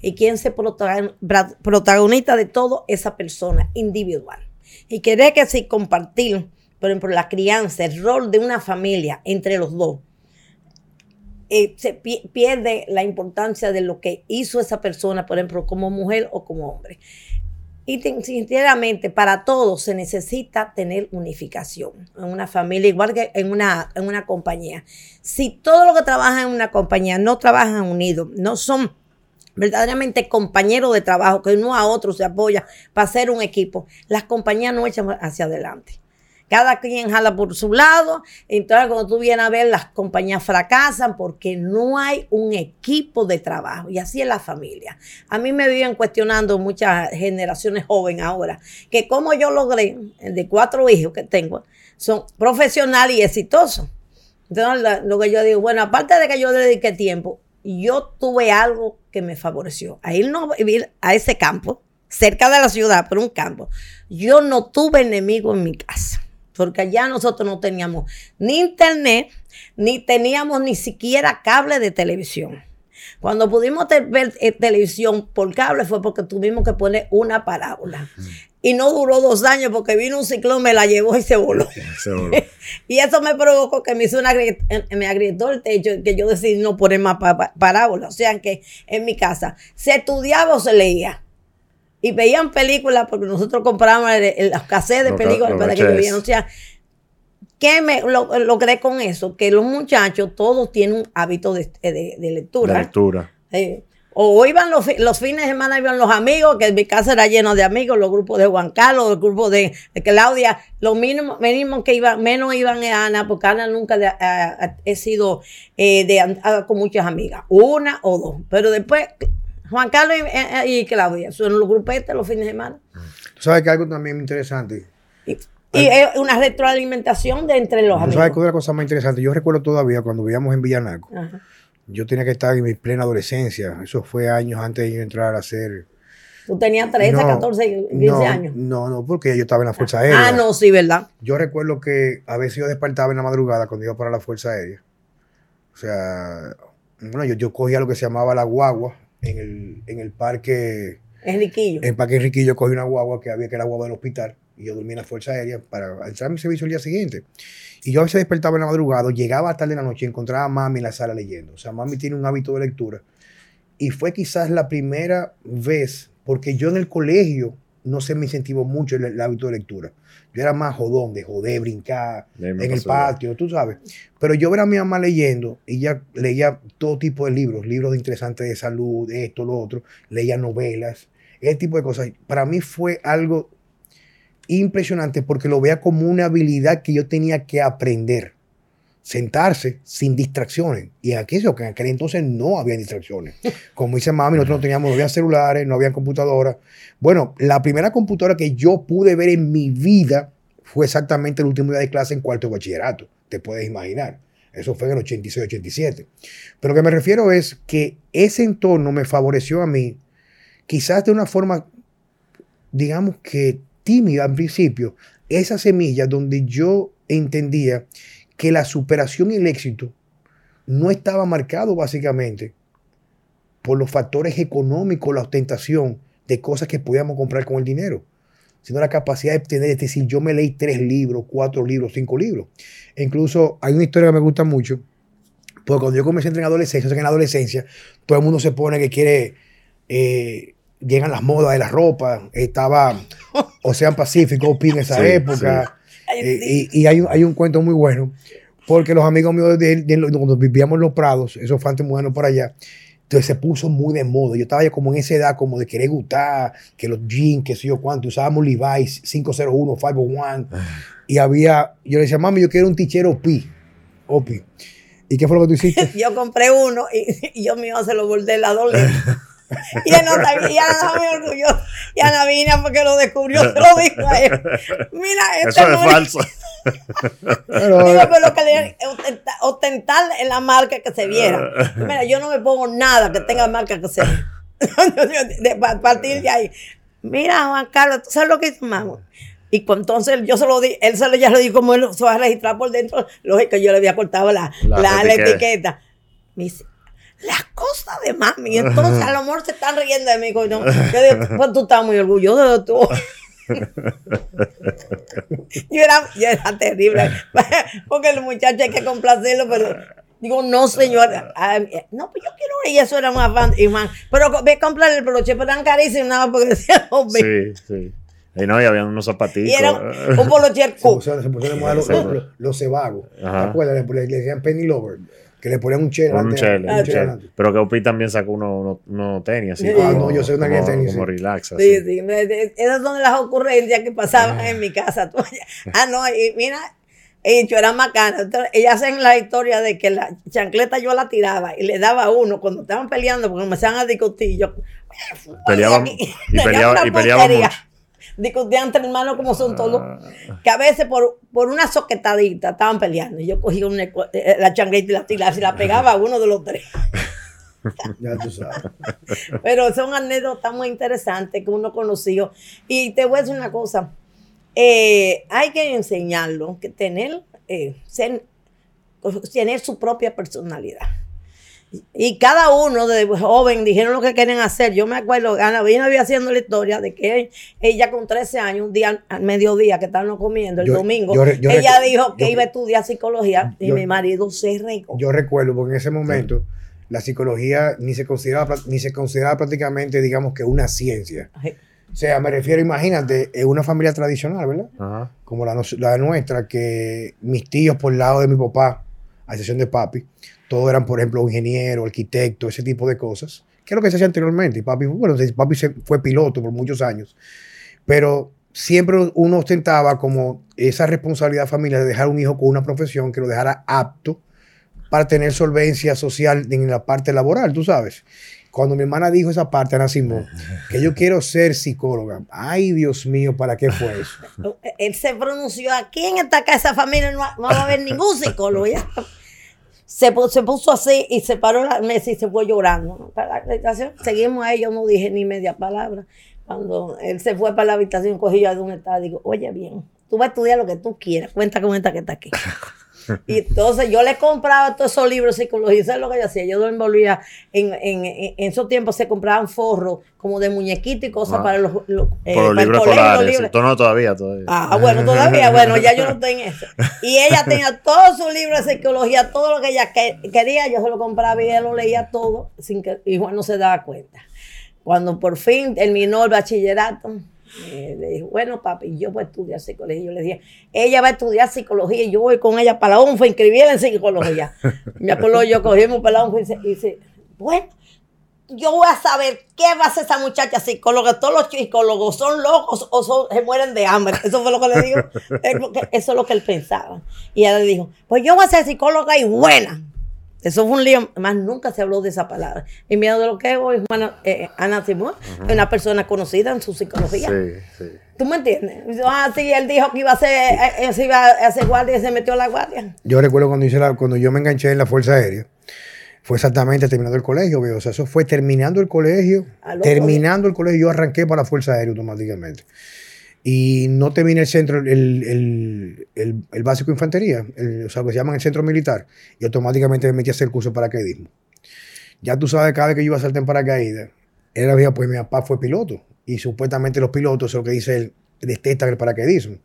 Y quién se protagonista de todo, esa persona individual. Y querer que si compartir, por ejemplo, la crianza, el rol de una familia entre los dos, eh, se pierde la importancia de lo que hizo esa persona, por ejemplo, como mujer o como hombre. Y sinceramente, para todos se necesita tener unificación en una familia, igual que en una, en una compañía. Si todos los que trabajan en una compañía no trabajan unidos, no son verdaderamente compañeros de trabajo, que uno a otro se apoya para hacer un equipo, las compañías no echan hacia adelante. Cada quien jala por su lado. Entonces, cuando tú vienes a ver, las compañías fracasan porque no hay un equipo de trabajo. Y así es la familia. A mí me viven cuestionando muchas generaciones jóvenes ahora, que como yo logré, de cuatro hijos que tengo, son profesionales y exitosos. Entonces, lo que yo digo, bueno, aparte de que yo dediqué tiempo, yo tuve algo que me favoreció. A irnos a vivir a ese campo, cerca de la ciudad, pero un campo. Yo no tuve enemigo en mi casa porque allá nosotros no teníamos ni internet, ni teníamos ni siquiera cable de televisión. Cuando pudimos ver eh, televisión por cable fue porque tuvimos que poner una parábola. Y no duró dos años porque vino un ciclón, me la llevó y se voló. y eso me provocó que me hizo una me agrietó el techo, que yo decidí no poner más parábola. O sea que en mi casa se estudiaba o se leía y veían películas porque nosotros comprábamos las cassettes de películas para que vieran. O sea, ¿qué me logré con eso? Que los muchachos todos tienen un hábito de, lectura. De lectura. o iban los, fines de semana, iban los amigos, que en mi casa era lleno de amigos, los grupos de Juan Carlos, los grupos de, Claudia, lo mínimo, mínimo que iban, menos iban a Ana, porque Ana nunca he sido eh, de, con muchas amigas, una o dos. Pero después, Juan Carlos y, y Claudia, son los grupetes los fines de semana. Tú sabes que algo también interesante. Y, es una retroalimentación de entre los amigos. ¿Sabes qué otra cosa más interesante? Yo recuerdo todavía cuando vivíamos en Villanaco. Yo tenía que estar en mi plena adolescencia. Eso fue años antes de yo entrar a hacer. Tú tenías 13, 14, 15 años. No, no, porque yo estaba en la Fuerza Aérea. Ah, no, sí, ¿verdad? Yo recuerdo que a veces yo despertaba en la madrugada cuando iba para la Fuerza Aérea. O sea, Bueno, yo, yo cogía lo que se llamaba la guagua en el, en el parque. Enriquillo. En el parque Enriquillo cogí una guagua que había que era guagua del hospital y yo dormía en la Fuerza Aérea para entrar mi servicio el día siguiente. Y yo a veces despertaba en la madrugada, llegaba tarde en la noche y encontraba a mami en la sala leyendo. O sea, mami tiene un hábito de lectura. Y fue quizás la primera vez, porque yo en el colegio no se me incentivó mucho el, el hábito de lectura. Yo era más jodón, de joder, brincar en el patio, tú sabes. Pero yo era a mi mamá leyendo y ella leía todo tipo de libros, libros de interesantes de salud, esto, lo otro, leía novelas, ese tipo de cosas. Para mí fue algo impresionante porque lo veía como una habilidad que yo tenía que aprender. Sentarse sin distracciones. Y aquello que en aquel entonces no había distracciones. Como dice mami, nosotros no teníamos, no había celulares, no había computadoras. Bueno, la primera computadora que yo pude ver en mi vida fue exactamente el último día de clase en cuarto de bachillerato. Te puedes imaginar. Eso fue en el 86-87. Pero lo que me refiero es que ese entorno me favoreció a mí, quizás de una forma, digamos que tímida al principio, esa semilla donde yo entendía que la superación y el éxito no estaba marcado básicamente por los factores económicos, la ostentación de cosas que podíamos comprar con el dinero, sino la capacidad de tener, es decir, yo me leí tres libros, cuatro libros, cinco libros. E incluso hay una historia que me gusta mucho, porque cuando yo comencé a entrar en adolescencia, o sea, que en la adolescencia, todo el mundo se pone que quiere, eh, llegan las modas de la ropa, estaba Ocean Pacífico, OP en esa Sí, época, sí. Y, y hay, un, hay un cuento muy bueno, porque los amigos míos de, de- de- cuando vivíamos en los Prados, esos fue antes modernos por allá, entonces se puso muy de moda. Yo estaba ya como en esa edad, como de querer gustar, que los jeans, que sé yo cuánto, usábamos Levi's 501, 501, y había, yo le decía, mami, yo quiero un tichero OP, OP. ¿Y qué fue lo que tú hiciste? Yo compré uno y, y yo mío se lo volteé la doble. Y él no sabía, y Ana estaba muy orgullosa. Y Ana vino porque lo descubrió, se lo dijo a él. Mira, este Eso es no falso. Pero, Digo, pero lo que le ostenta- ostentar en la marca que se viera. Mira, yo no me pongo nada que tenga marca que se de, pa- partir de ahí. Mira, Juan Carlos, ¿tú sabes lo que hizo mamá? Y cu- entonces yo se lo di, él se lo, ya le di como él se va a registrar por dentro. Lógico, yo le había cortado la, La la, la etiqueta. etiqueta. Me dice, las cosas de mami. Entonces a lo mejor se están riendo de mí. coño. Yo digo, pues tú estás muy orgulloso de tú. Yo era, yo era terrible, porque el muchacho hay que complacerlo, pero digo, no, señora. No, pues yo quiero y eso era afán, y man, pero ve a comprar el broche, pero eran carísimos, nada más porque decía hombre. Sí, sí. Y no, y habían unos zapatitos. Y era un, un poloche se pusieron, se pusieron de moda los, Sí. los, los cebagos. ¿Te acuerdas? Le decían penny lover, que le ponían un chelo. Un Ah, adelante. Pero que Opi también sacó uno, uno, uno tenis así. Ah, como- no, yo sé una que como- tenis, Como sí. relax. así. Sí, sí, me- esas son las ocurrencias que pasaban en mi casa. Ah, no, y mira, y yo era macana. Entonces, ellas hacen la historia de que la chancleta yo la tiraba y le daba a uno cuando estaban peleando, porque comenzaban a discutir. Yo, Peleaban- y peleaban- y peleaban porquería. Mucho. Discutían entre hermanos como son todos. Ah. Que a veces por, por una soquetadita estaban peleando. Y yo cogía una, eh, la chancleta y la tiraba, y la pegaba a uno de los tres. Ya tú sabes. Pero son anécdotas muy interesantes que uno conoció. Y te voy a decir una cosa. eh, hay que enseñarlo, que tener, eh, ser- tener su propia personalidad. Y cada uno de joven dijeron lo que querían hacer. Yo me acuerdo, Ana vino había haciendo la historia de que ella con 13 años, un día al mediodía que estábamos comiendo, el Yo- domingo, yo re- yo ella dijo que yo- iba a estudiar psicología y yo- mi marido se regó. Yo recuerdo, porque en ese momento la psicología ni se consideraba, ni se consideraba prácticamente, digamos que una ciencia. Ay, O sea, me refiero, imagínate, en una familia tradicional, ¿verdad? Ajá. Como la, la nuestra, que mis tíos por el lado de mi papá, a excepción de papi, todos eran, por ejemplo, ingenieros, arquitectos, ese tipo de cosas, que es lo que se hacía anteriormente. Y papi, bueno, papi fue piloto por muchos años, pero siempre uno ostentaba como esa responsabilidad familiar de dejar un hijo con una profesión que lo dejara apto para tener solvencia social en la parte laboral, tú sabes. Cuando mi hermana dijo esa parte, Ana Simón, que yo quiero ser psicóloga, ay Dios mío, ¿para qué fue eso? Él se pronunció aquí en esta casa familia, no, no va a haber ningún psicólogo. Ya. Se, se puso así y se paró la mesa y se fue llorando. Para la habitación, seguimos ahí, yo no dije ni media palabra. Cuando él se fue para la habitación, cogí yo de un estado, digo, oye bien, tú vas a estudiar lo que tú quieras, cuenta con esta que está aquí. Y entonces yo le compraba todos esos libros de psicología. ¿Sabes lo que yo hacía? Yo lo envolvía. En, en, en, esos tiempos se compraban forros como de muñequito y cosas Ah. para los, los, eh, Por los para libros los escolares. no todavía, todavía. Ah, bueno, todavía, bueno, ya yo no en eso. Y ella tenía todos sus libros de psicología, todo lo que ella que- quería, yo se lo compraba y ella lo leía todo, sin que y Juan no se daba cuenta. Cuando por fin terminó el bachillerato, eh, le dije, bueno, papi, yo voy a estudiar psicología. Yo le dije, ella va a estudiar psicología y yo voy con ella para la UNFA inscribirla en psicología. Me acuerdo yo cogimos para la UNFA y dice, bueno, yo voy a saber qué va a hacer esa muchacha psicóloga. Todos los psicólogos son locos o se mueren de hambre. Eso fue lo que le que- Eso es lo que él pensaba. Y ella le dijo, pues yo voy a ser psicóloga y buena. Eso fue un lío, más nunca se habló de esa palabra. Y mira de lo que es hoy, Juana, eh, Ana Simón, una persona conocida en su psicología. Sí, sí. ¿Tú me entiendes? Ah, sí, él dijo que iba a ser, eh, eh, se iba a hacer guardia y se metió a la guardia. Yo recuerdo cuando, hice la- cuando yo me enganché en la Fuerza Aérea, fue exactamente terminando el colegio, veo. O sea, eso fue terminando el colegio, terminando el colegio, yo arranqué para la Fuerza Aérea automáticamente. Y no terminé el centro, el, el, el- básico de infantería, o sea, lo que se llama el centro militar, y automáticamente me metí a hacer el curso de paracaidismo. Ya tú sabes, cada vez que yo iba a saltar en paracaídas, era vieja, pues mi papá fue piloto, y supuestamente los pilotos, es lo que dice él, detestan el paracaidismo.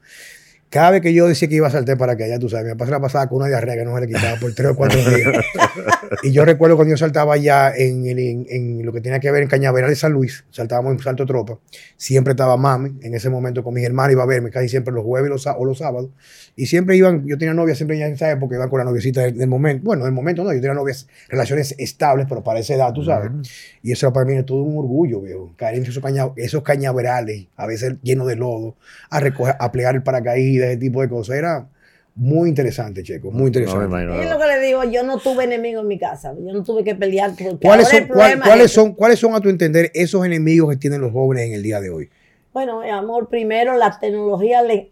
Cada vez que yo decía que iba a saltar en paracaídas, tú sabes, mi papá se la pasaba con una diarrea que no se le quitaba por tres o cuatro días. y yo recuerdo cuando yo saltaba ya en, el- en- en lo que tenía que ver en Cañaveral de San Luis, saltábamos en Salto Tropa, siempre estaba mami, en ese momento con mis hermanos iba a verme casi siempre los jueves los, o los sábados, y siempre iban, yo tenía novia siempre ya en esa época, iban con la noviecita del, del momento, bueno, del momento no, yo tenía novias, relaciones estables, pero para esa edad, tú sabes, y eso para mí era todo un orgullo, viejo, caer en esos, caña- esos cañaverales, a veces llenos de lodo, a recoger, a plegar el paracaídas, ese tipo de cosas, era muy interesante, Checo, muy No interesante. Y es lo que le digo, yo no tuve enemigos en mi casa, yo no tuve que pelear. ¿Cuáles son, cuál- cuáles, es- son, ¿Cuáles son, a tu entender, esos enemigos que tienen los jóvenes en el día de hoy? Bueno, mi amor, primero la tecnología le,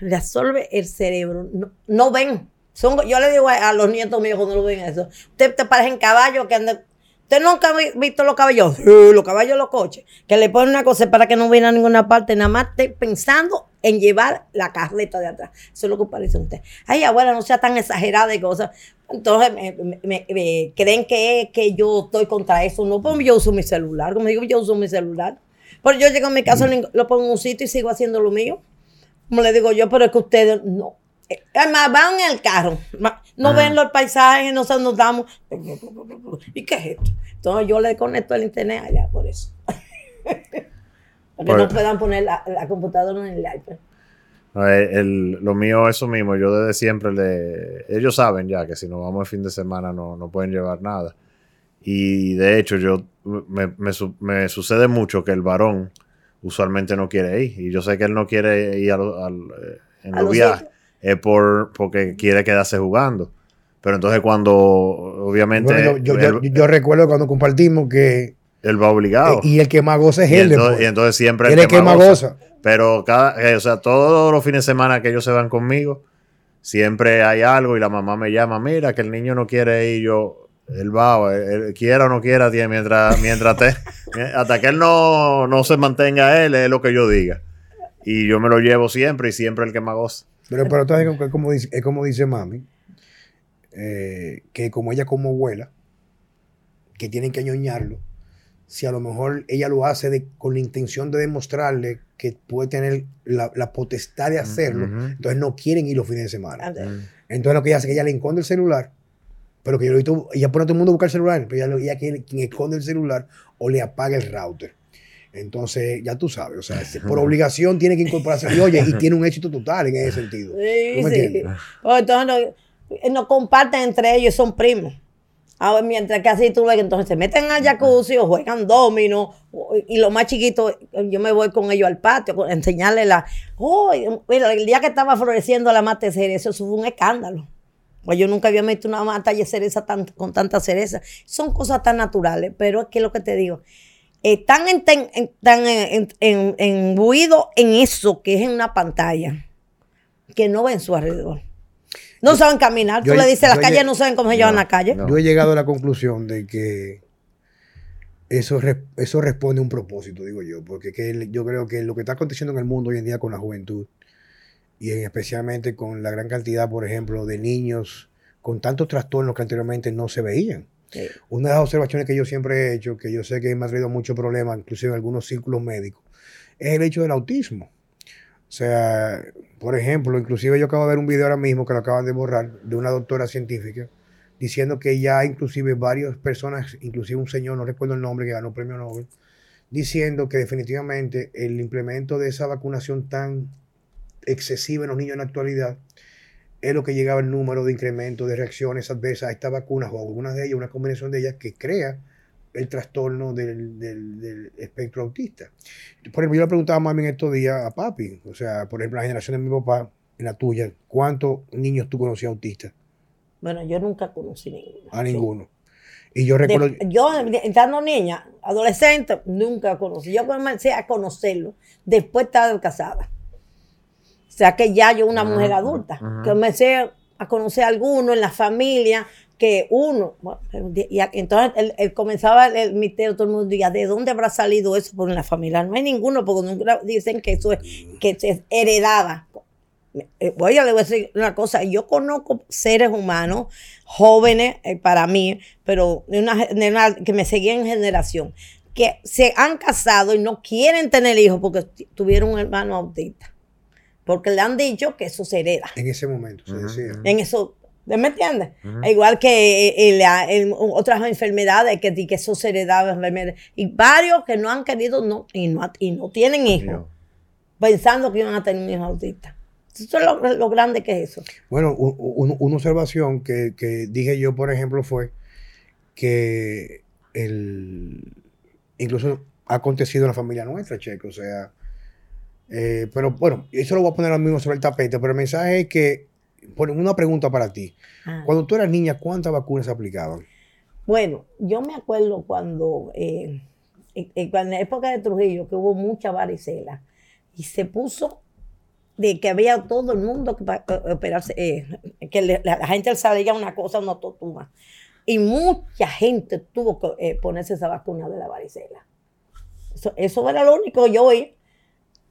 le absorbe el cerebro. No, no ven. Son, yo le digo a, a los nietos míos cuando lo ven eso. Usted te parece en caballo que anda. Usted nunca ha vi- visto los caballos, Sí, los caballos de los coches, que le ponen una cosa para que no viene a ninguna parte, nada más esté pensando en llevar la carreta de atrás. Eso es lo que parece usted. Ay, abuela, no sea tan exagerada y cosas. Entonces me, me- me- me creen que, que yo estoy contra eso. No, pues yo uso mi celular. Como digo, yo uso mi celular. Pero yo llego a mi casa, lo pongo en un sitio y sigo haciendo lo mío. Como le digo yo, pero es que ustedes no. Eh, Además, van en el carro, no ven los paisajes, no se nos damos. ¿Y qué es esto? Entonces yo le conecto el internet allá por eso. Para que Pues- no puedan poner la, la computadora en el iPad. No, el- el- lo mío, eso mismo, yo desde siempre le... Ellos saben ya que si nos vamos el fin de semana no, no pueden llevar nada. Y de hecho, yo me, me su- me sucede mucho que el varón usualmente no quiere ir. Y yo sé que él no quiere ir al, eh, en los viajes. Es por, porque quiere quedarse jugando. Pero entonces cuando, obviamente, Bueno, yo, yo- yo- él, yo recuerdo cuando compartimos que él va obligado. y el que más goza es y, él. entonces, y entonces siempre Él el que más goza. pero cada, eh, o sea, todos los fines de semana que ellos se van conmigo, siempre hay algo y la mamá me llama, mira que el niño no quiere ir, yo, él va, él, él quiera o no quiera, tiene, mientras, mientras te, hasta que él no, no se mantenga él, es lo que yo diga. Y yo me lo llevo siempre y siempre el que más goza. Pero, pero entonces es como dice, es como dice mami, eh, que como ella como abuela, que tienen que añoñarlo, si a lo mejor ella lo hace de- con la intención de demostrarle que puede tener la, la potestad de hacerlo, entonces no quieren ir los fines de semana. Entonces lo que ella hace es que ella le esconde el celular, pero que yo lo he visto, ella pone a todo el mundo a buscar el celular, pero ella, ella quien, quien esconde el celular o le apaga el router. Entonces, ya tú sabes, o sea, se- por obligación tiene que incorporarse. Y oye, y tiene un éxito total en ese sentido. Sí, ¿Tú me sí. entiendes? Pues entonces no, no comparten entre ellos, son primos. Ahora, mientras que así tú ves que entonces se meten al jacuzzi o juegan domino y los más chiquitos, yo me voy con ellos al patio a enseñarles la... Oh, mira, el día que estaba floreciendo la mata de cereza, eso fue un escándalo. Pues yo nunca había visto una mata de cereza tan- con tanta cereza. Son cosas tan naturales, pero es que lo que te digo, están en, en- en- en, embuidos en eso que es en una pantalla, que no ven su alrededor. No saben caminar. Yo- Tú le dices, las yo- calles no saben cómo se llevan la calle. no. Yo he llegado a la conclusión de que eso, eso responde a un propósito, digo yo, porque que yo creo que lo que está aconteciendo en el mundo hoy en día con la juventud y especialmente con la gran cantidad, por ejemplo, de niños con tantos trastornos que anteriormente no se veían. Una de las observaciones que yo siempre he hecho, que yo sé que me ha traído muchos problemas, inclusive en algunos círculos médicos, es el hecho del autismo. O sea, por ejemplo, inclusive yo acabo de ver un video ahora mismo que lo acaban de borrar de una doctora científica diciendo que ya inclusive varias personas, inclusive un señor, no recuerdo el nombre, que ganó premio Nobel, diciendo que definitivamente el implemento de esa vacunación tan excesiva en los niños en la actualidad es lo que llegaba el número de incremento de reacciones adversas a estas vacunas o algunas de ellas, una combinación de ellas que crea el trastorno del, espectro autista. Por ejemplo, yo le preguntaba a mami en estos días a papi, o sea, por ejemplo, la generación de mi papá, en la tuya, ¿cuántos niños tú conocías autistas? Bueno, yo nunca conocí ninguno. A ninguno. Y yo recuerdo. yo, estando niña, adolescente, nunca conocí. Yo comencé a conocerlo después de estar casada. O sea que ya yo, una mujer adulta, comencé a conocer a algunos en la familia, que uno, y entonces él, comenzaba el, misterio, todo el mundo decía, ¿de dónde habrá salido eso? Porque en la familia no hay ninguno, porque nunca dicen que eso es, que se heredaba. Eh, voy a le voy a decir una cosa, yo conozco seres humanos, jóvenes eh, para mí, pero de una, que me seguían en generación, que se han casado y no quieren tener hijos porque tuvieron un hermano autista porque le han dicho que eso se hereda. En ese momento se decía. En eso, ¿me entiendes? Igual que eh, otras enfermedades, que, que eso se heredaba. Y varios que no han querido no, y, no, y no tienen hijos, pensando que iban a tener un hijo autista. Eso es lo, grande que es eso. Bueno, una observación que, que, dije yo, por ejemplo, fue que el, incluso ha acontecido en la familia nuestra, Checo. O sea, eh, pero bueno, eso lo voy a poner ahora mismo sobre el tapete, pero el mensaje es que, ponen una pregunta para ti. Ah. Cuando tú eras niña, ¿cuántas vacunas se aplicaban? Bueno, yo me acuerdo cuando, eh, en, la época de Trujillo, que hubo mucha varicela, y se puso de que había todo el mundo que operarse, eh, que la, gente salía una cosa, una tortuga. Y mucha gente tuvo que ponerse esa vacuna de la varicela. Eso, eso era lo único que yo oí.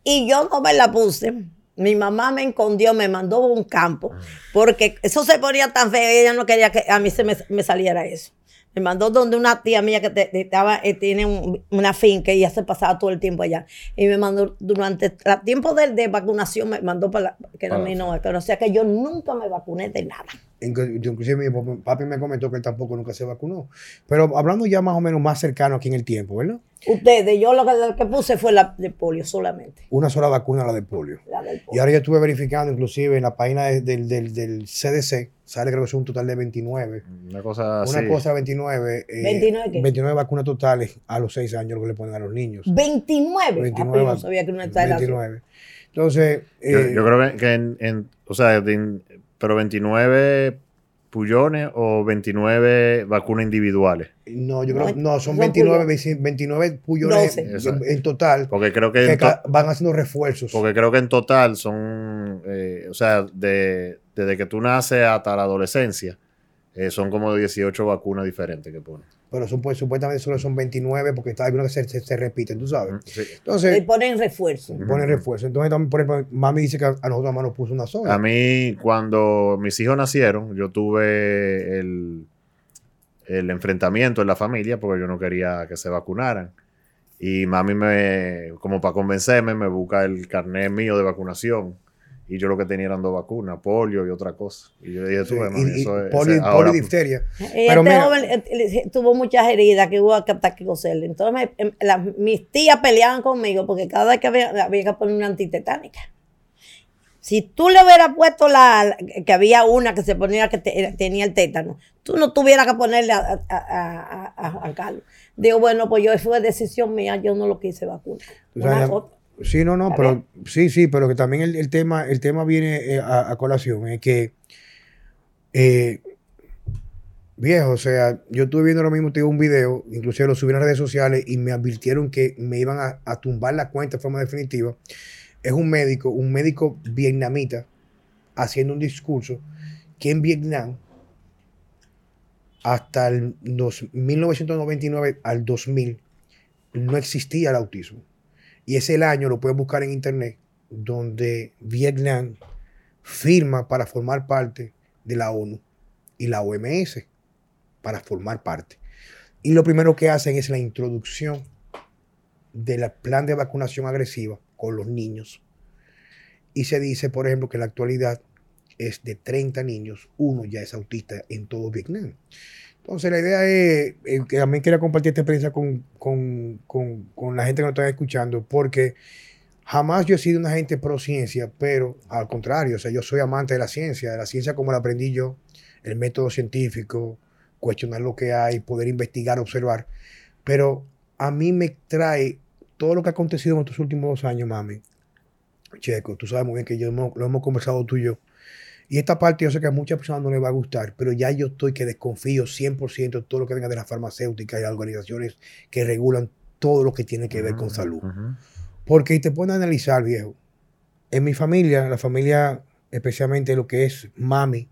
Y yo no me la puse. Mi mamá me escondió, me mandó a un campo, porque eso se ponía tan feo y ella no quería que a mí se me, saliera eso. Me mandó donde una tía mía que estaba, eh, tiene una finca y ya se pasaba todo el tiempo allá. Y me mandó, durante el tiempo de, de vacunación, me mandó para que era mi no, pero o sea que yo nunca me vacuné de nada. Inclusive mi papi me comentó que él tampoco nunca se vacunó. Pero hablando ya más o menos más cercano aquí en el tiempo, ¿verdad? Ustedes, yo lo que, puse fue la de polio solamente. Una sola vacuna, la de polio. La del polio. Y ahora yo estuve verificando, inclusive en la página del, del, CDC, sale creo que es un total de 29. Una cosa Una cosa 29. Eh, ¿29 qué? 29 vacunas totales a los 6 años lo que le ponen a los niños. ¿29? 29 ah, no sabía que una 29. Entonces... yo, eh, creo que en, o sea, pero 29 pullones o 29 vacunas individuales? No, yo creo no, son 29, 29 pullones en, total. Porque creo que, van haciendo refuerzos. Porque creo que en total son, eh, o sea, de, desde que tú naces hasta la adolescencia, eh, son como 18 vacunas diferentes que ponen pero son, pues, supuestamente solo son 29 porque está algunas que se, se, repiten, tú sabes. Entonces, ponen refuerzo. Ponen refuerzo. Entonces, también, por ejemplo, mami dice que a nosotros nos puso una sola. A mí, cuando mis hijos nacieron, yo tuve el, el enfrentamiento en la familia porque yo no quería que se vacunaran. Y mami me, como para convencerme, me busca el carnet mío de vacunación y yo lo que tenía eran dos vacunas, polio y otra cosa. Y yo dije, tú, sí, eso es. Polio, polio y difteria. Pero este joven eh, tuvo muchas heridas que hubo que ataque coserle. Entonces em, mis tías peleaban conmigo porque cada vez que había, había que poner una antitetánica. Si tú le hubieras puesto la, que había una que se ponía que tenía el tétano, tú no tuvieras que ponerle a, a, a, Carlos. Digo, bueno, pues yo fue decisión mía, yo no lo quise vacunar. Sí, no, no, pero sí, sí, pero que también el, tema, el tema viene eh, a, colación, es que eh, viejo, o sea, yo estuve viendo lo mismo, tengo un video, inclusive lo subí en las redes sociales y me advirtieron que me iban a, tumbar la cuenta de forma definitiva. Es un médico, un médico vietnamita, haciendo un discurso que en Vietnam, hasta el 1999 al 2000, no existía el autismo. Y es el año, lo pueden buscar en internet, donde Vietnam firma para formar parte de la ONU y la OMS para formar parte. Y lo primero que hacen es la introducción del plan de vacunación agresiva con los niños. Y se dice, por ejemplo, que en la actualidad es de 30 niños, uno ya es autista en todo Vietnam. Entonces la idea es, eh, que también quería compartir esta experiencia con, con, la gente que nos está escuchando, porque jamás yo he sido una gente pro ciencia, pero al contrario, o sea, yo soy amante de la ciencia, de la ciencia como la aprendí yo, el método científico, cuestionar lo que hay, poder investigar, observar. Pero a mí me trae todo lo que ha acontecido en estos últimos dos años, mami. Checo, tú sabes muy bien que yo lo hemos conversado tú y yo. Y esta parte yo sé que a muchas personas no les va a gustar, pero ya yo estoy que desconfío 100% de todo lo que venga de las farmacéuticas y las organizaciones que regulan todo lo que tiene que ver con salud. Porque te pueden analizar, viejo. En mi familia, la familia, especialmente lo que es mami,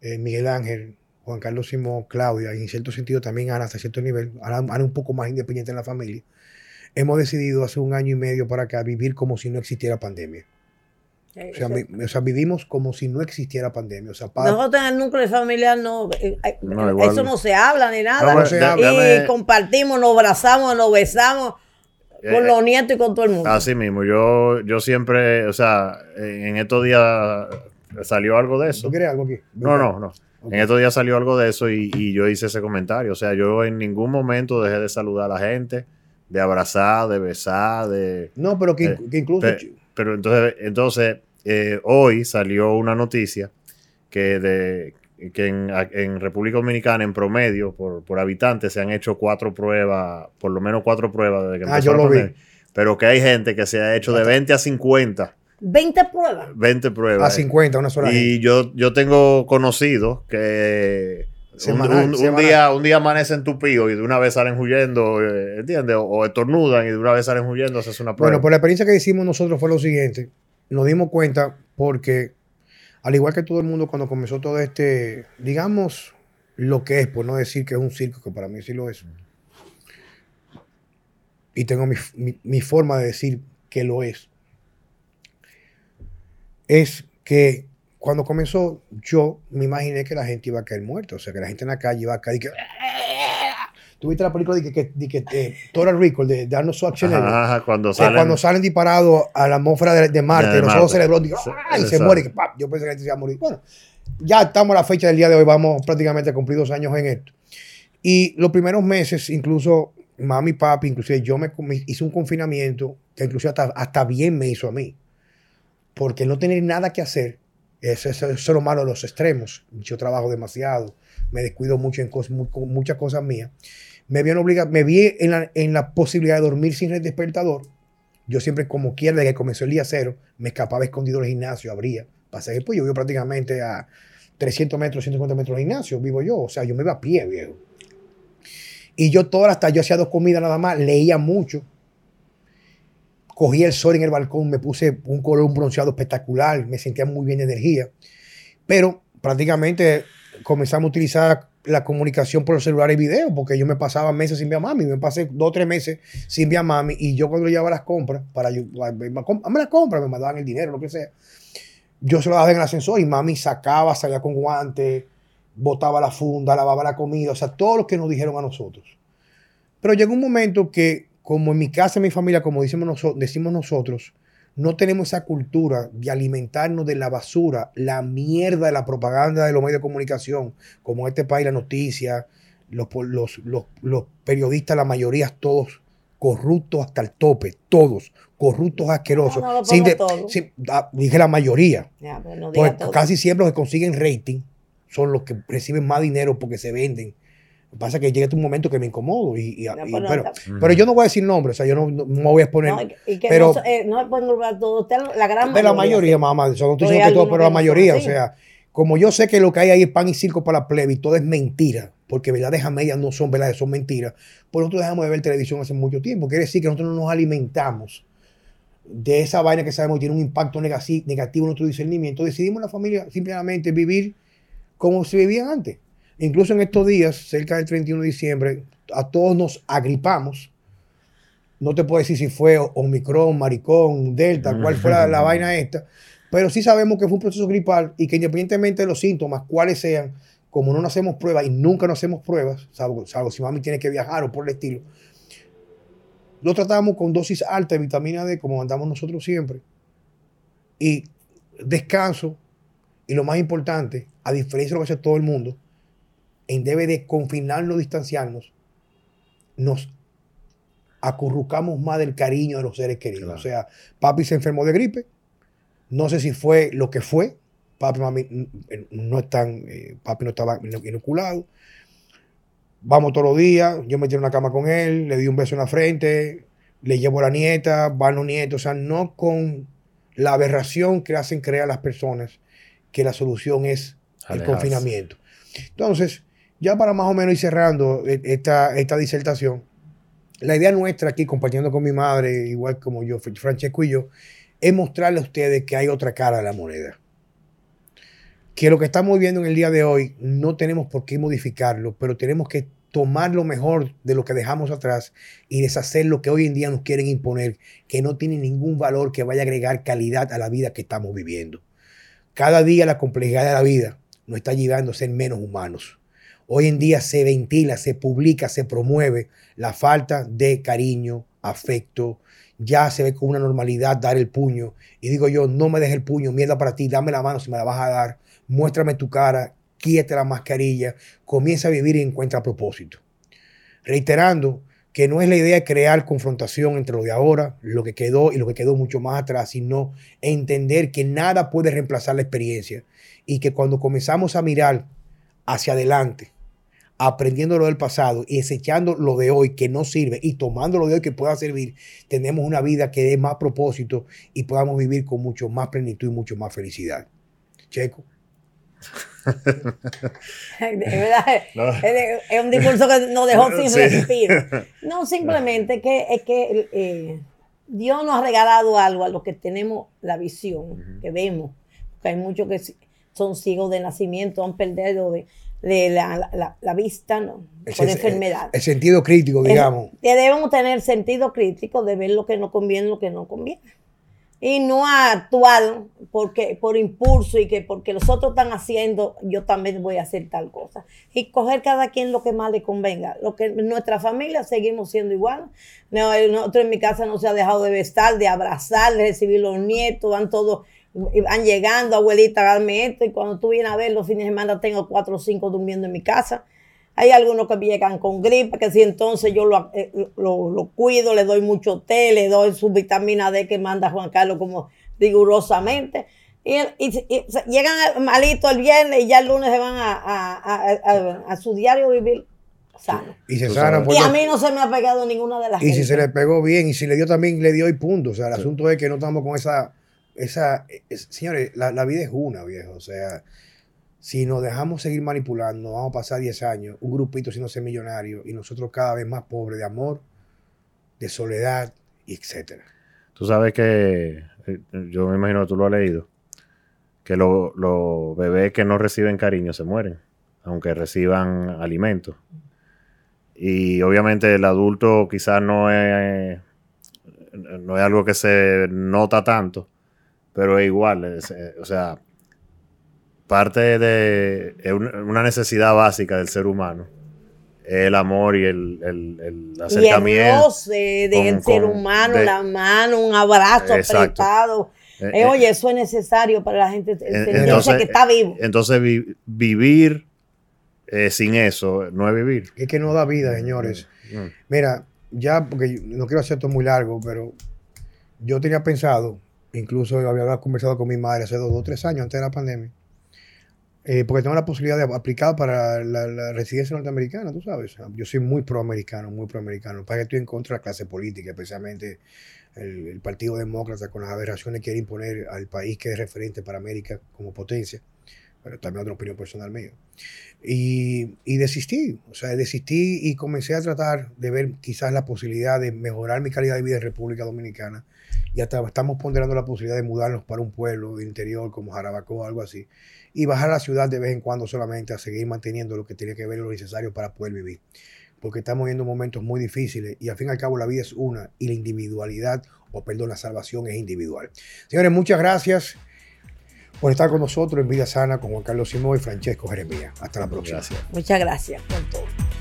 eh, Miguel Ángel, Juan Carlos Simón, Claudia, y en cierto sentido también Ana, hasta cierto nivel, Ana, un poco más independiente en la familia, hemos decidido hace un año y medio para acá vivir como si no existiera pandemia. Eh, o, sea, vivimos como si no existiera pandemia. O sea, Nosotros en el núcleo familiar no, eh, eh, eso no se habla ni nada. y compartimos, nos abrazamos, nos besamos con los nietos y con todo el mundo. Así mismo, yo, yo siempre, o sea, en estos días salió algo de eso. ¿Tú quieres algo aquí? No, no, no. En estos días salió algo de eso y, yo hice ese comentario. O sea, yo en ningún momento dejé de saludar a la gente, de abrazar, de besar, de... No, pero que, incluso... pero entonces, entonces eh, hoy salió una noticia que, de, que en, República Dominicana, en promedio, por, por habitante, se han hecho cuatro pruebas, por lo menos cuatro pruebas desde que ah, yo lo vi. Pero que hay gente que se ha hecho de 20 a 50 20 pruebas. 20 pruebas. A 50, una sola. Y yo, yo tengo conocidos que un, día, un día amanecen tupidos y de una vez salen huyendo, eh, ¿entiendes? O, estornudan y de una vez salen huyendo, haces una prueba. Bueno, pues la experiencia que hicimos nosotros fue lo siguiente. Nos dimos cuenta porque, al igual que todo el mundo, cuando comenzó todo este, digamos, lo que es, por no decir que es un circo, que para mí sí lo es. Y tengo mi forma de decir que lo es es que cuando comenzó, yo me imaginé que la gente iba a caer muerta. O sea, que la gente en la calle iba a caer. Que, ¿Tuviste la película de que, de que eh, Total Recall de, de Arnold Schwarzenegger? Ajá, cuando salen, cuando salen disparados a la atmósfera de, Marte, los ojos cerebros, y se muere. yo pensé que la gente se iba a morir. Bueno, ya estamos a la fecha del día de hoy, vamos prácticamente a cumplir dos años en esto. Y los primeros meses, incluso mami y papi, inclusive yo me, hice un confinamiento que inclusive hasta, hasta bien me hizo a mí porque no tener nada que hacer, eso, es lo malo de los extremos. Yo trabajo demasiado, me descuido mucho en muchas cosas mías. Me vi, obligado, me vi en la, en la posibilidad de dormir sin el despertador. Yo siempre, como quiera, desde que comenzó el día cero, me escapaba escondido del gimnasio, abría. Pasé después, yo vivo prácticamente a 300 metros, 150 metros del gimnasio, vivo yo. O sea, yo me iba a pie, viejo. Y yo todas las tardes, yo hacía dos comidas nada más, leía mucho cogí el sol en el balcón, me puse un color, un bronceado espectacular, me sentía muy bien de energía. Pero prácticamente comenzamos a utilizar la comunicación por los celulares y video, porque yo me pasaba meses sin ver a mami, me pasé dos o tres meses sin ver a mami, y yo cuando llevaba las compras, para me las compras, me mandaban el dinero, lo que sea, yo se lo daba en el ascensor y mami sacaba, salía con guantes, botaba la funda, lavaba la comida, o sea, todo lo que nos dijeron a nosotros. Pero llegó un momento que como en mi casa, en mi familia, como decimos, decimos nosotros, no tenemos esa cultura de alimentarnos de la basura, la mierda de la propaganda de los medios de comunicación, como en este país, la noticia, los, los, periodistas, la mayoría, todos corruptos hasta el tope, todos corruptos, asquerosos. Ah, dije la mayoría. casi siempre los que consiguen rating son los que reciben más dinero porque se venden Pasa que llega un momento que me incomodo. Y, pues pero, pero, yo no voy a decir nombres, o sea, yo no, no me voy a exponer. No, y que pero, no, eh, no pueden englobar todos, la gran mayoría. De la mayoría, mamá, eso no estoy diciendo que todo, pero la mayoría, o sea, como yo sé que lo que hay ahí es pan y circo para la plebe y todo es mentira, porque verdades a medias no son verdades, son mentiras, pues nosotros dejamos de ver televisión hace mucho tiempo. Quiere decir que nosotros no nos alimentamos de esa vaina que sabemos que tiene un impacto negativo en nuestro discernimiento. Decidimos la familia simplemente vivir como se vivía antes. Incluso en estos días, cerca del 31 de diciembre, a todos nos agripamos. No te puedo decir si fue Omicron, Maricón, Delta, cuál fue la, vaina esta. Pero sí sabemos que fue un proceso gripal y que independientemente de los síntomas, cuáles sean, como no nos hacemos pruebas y nunca nos hacemos pruebas, salvo, salvo si mami tiene que viajar o por el estilo, lo tratamos con dosis alta de vitamina D, como mandamos nosotros siempre. Y descanso, y lo más importante, a diferencia de lo que hace todo el mundo, en debe de confinarnos, distanciarnos, nos acurrucamos más del cariño de los seres queridos. O sea, papi se enfermó de gripe, no sé si fue lo que fue, papi mami no están, eh, papi no estaba inoculado. Vamos todos los días, yo me en una cama con él, le di un beso en la frente, le llevo a la nieta, van los nietos, o sea, no con la aberración que hacen creer a las personas que la solución es el confinamiento. Entonces, ya para más o menos ir cerrando e, esta, esta disertación, la idea nuestra aquí, compartiendo con mi madre, igual como yo, Francesco y yo, es mostrarle a ustedes que hay otra cara de la moneda. Que lo que estamos viendo en el día de hoy no tenemos por qué modificarlo, pero tenemos que tomar lo mejor de lo que dejamos atrás y deshacer lo que hoy en día nos quieren imponer, que no tiene ningún valor que vaya a agregar calidad a la vida que estamos viviendo. Cada día la complejidad de la vida nos está llevando a ser menos humanos. Hoy en día se ventila, se publica, se promueve la falta de cariño, afecto. Ya se ve con una normalidad dar el puño. Y digo yo, no me dejes el puño, mierda para ti, dame la mano si me la vas a dar. Muéstrame tu cara, quítate la mascarilla, comienza a vivir y encuentra propósito. Reiterando que no es la idea de crear confrontación entre lo de ahora, lo que quedó y lo que quedó mucho más atrás, sino entender que nada puede reemplazar la experiencia y que cuando comenzamos a mirar hacia adelante, aprendiendo lo del pasado y desechando lo de hoy que no sirve y tomando lo de hoy que pueda servir, tenemos una vida que dé más propósito y podamos vivir con mucho más plenitud y mucho más felicidad. Checo. es, un discurso que nos dejó sin respiro. No, simplemente que es que eh, Dios nos ha regalado algo a los que tenemos la visión, que vemos, porque hay muchos que son ciegos de nacimiento, han perdido de, la, vista ¿no? con enfermedad. El, sentido crítico, digamos. debemos tener sentido crítico de ver lo que nos conviene lo que no conviene y no ha actuado porque, por impulso y que porque los otros están haciendo, yo también voy a hacer tal cosa. Y coger cada quien lo que más le convenga. Lo que nuestra familia seguimos siendo igual. Nosotros en mi casa no se ha dejado de besar, de abrazar, de recibir los nietos, van todos, van llegando, abuelita, dame esto. Y cuando tú vienes a ver los fines de semana, tengo cuatro o cinco durmiendo en mi casa. Hay algunos que llegan con gripe, que si entonces yo eh, lo, lo, cuido, le doy mucho té, le doy su vitamina D que manda Juan Carlos como rigurosamente. Y, llegan malitos el viernes y ya el lunes se van a, su diario vivir sano. Y, se y a mí no se me ha pegado ninguna de las Y si se le pegó bien, y si le dio también, le dio y punto. O sea, el asunto es que no estamos con esa... esa señores, la, la vida es una, viejo. O sea, si nos dejamos seguir manipulando, vamos a pasar 10 años, un grupito siendo ser millonario y nosotros cada vez más pobres de amor, de soledad, etcétera. Tú sabes que, eh, yo me imagino que tú lo has leído, que los bebés que no reciben cariño se mueren, aunque reciban alimentos. Y obviamente el adulto quizás no es, no es algo que se nota tanto, pero es igual, eh, o sea, parte de una necesidad básica del ser humano el amor y el, el, acercamiento. Y el del ser humano, la mano, un abrazo apretado. Eh, eh, oye, eso es necesario para la gente entonces, que está vivo. Entonces, vivir eh, sin eso no es vivir. Es que no da vida, señores. Mm, mm. Mira, ya, porque no quiero hacer esto muy largo, pero yo tenía pensado, incluso había conversado con mi madre hace dos o tres años antes de la pandemia eh, porque tengo la posibilidad de aplicar para la, residencia norteamericana, tú sabes. Yo soy muy proamericano, muy proamericano. Para que estoy en contra de la clase política, especialmente el, Partido Demócrata con las aberraciones que quiere imponer al país que es referente para América como potencia. Pero también otra opinión personal mía. Y, y desistí, o sea, desistí y comencé a tratar de ver quizás la posibilidad de mejorar mi calidad de vida en República Dominicana. Ya estamos ponderando la posibilidad de mudarnos para un pueblo interior como Jarabacoa o algo así y bajar a la ciudad de vez en cuando solamente a seguir manteniendo lo que tiene que ver lo necesario para poder vivir. Porque estamos viendo momentos muy difíciles y al fin y al cabo la vida es una y la individualidad, o perdón, la salvación es individual. Señores, muchas gracias. por estar con nosotros en Vida Sana con Juan Carlos Simón y Francesco Jeremías. Hasta la próxima. Gracias. Muchas gracias por todo.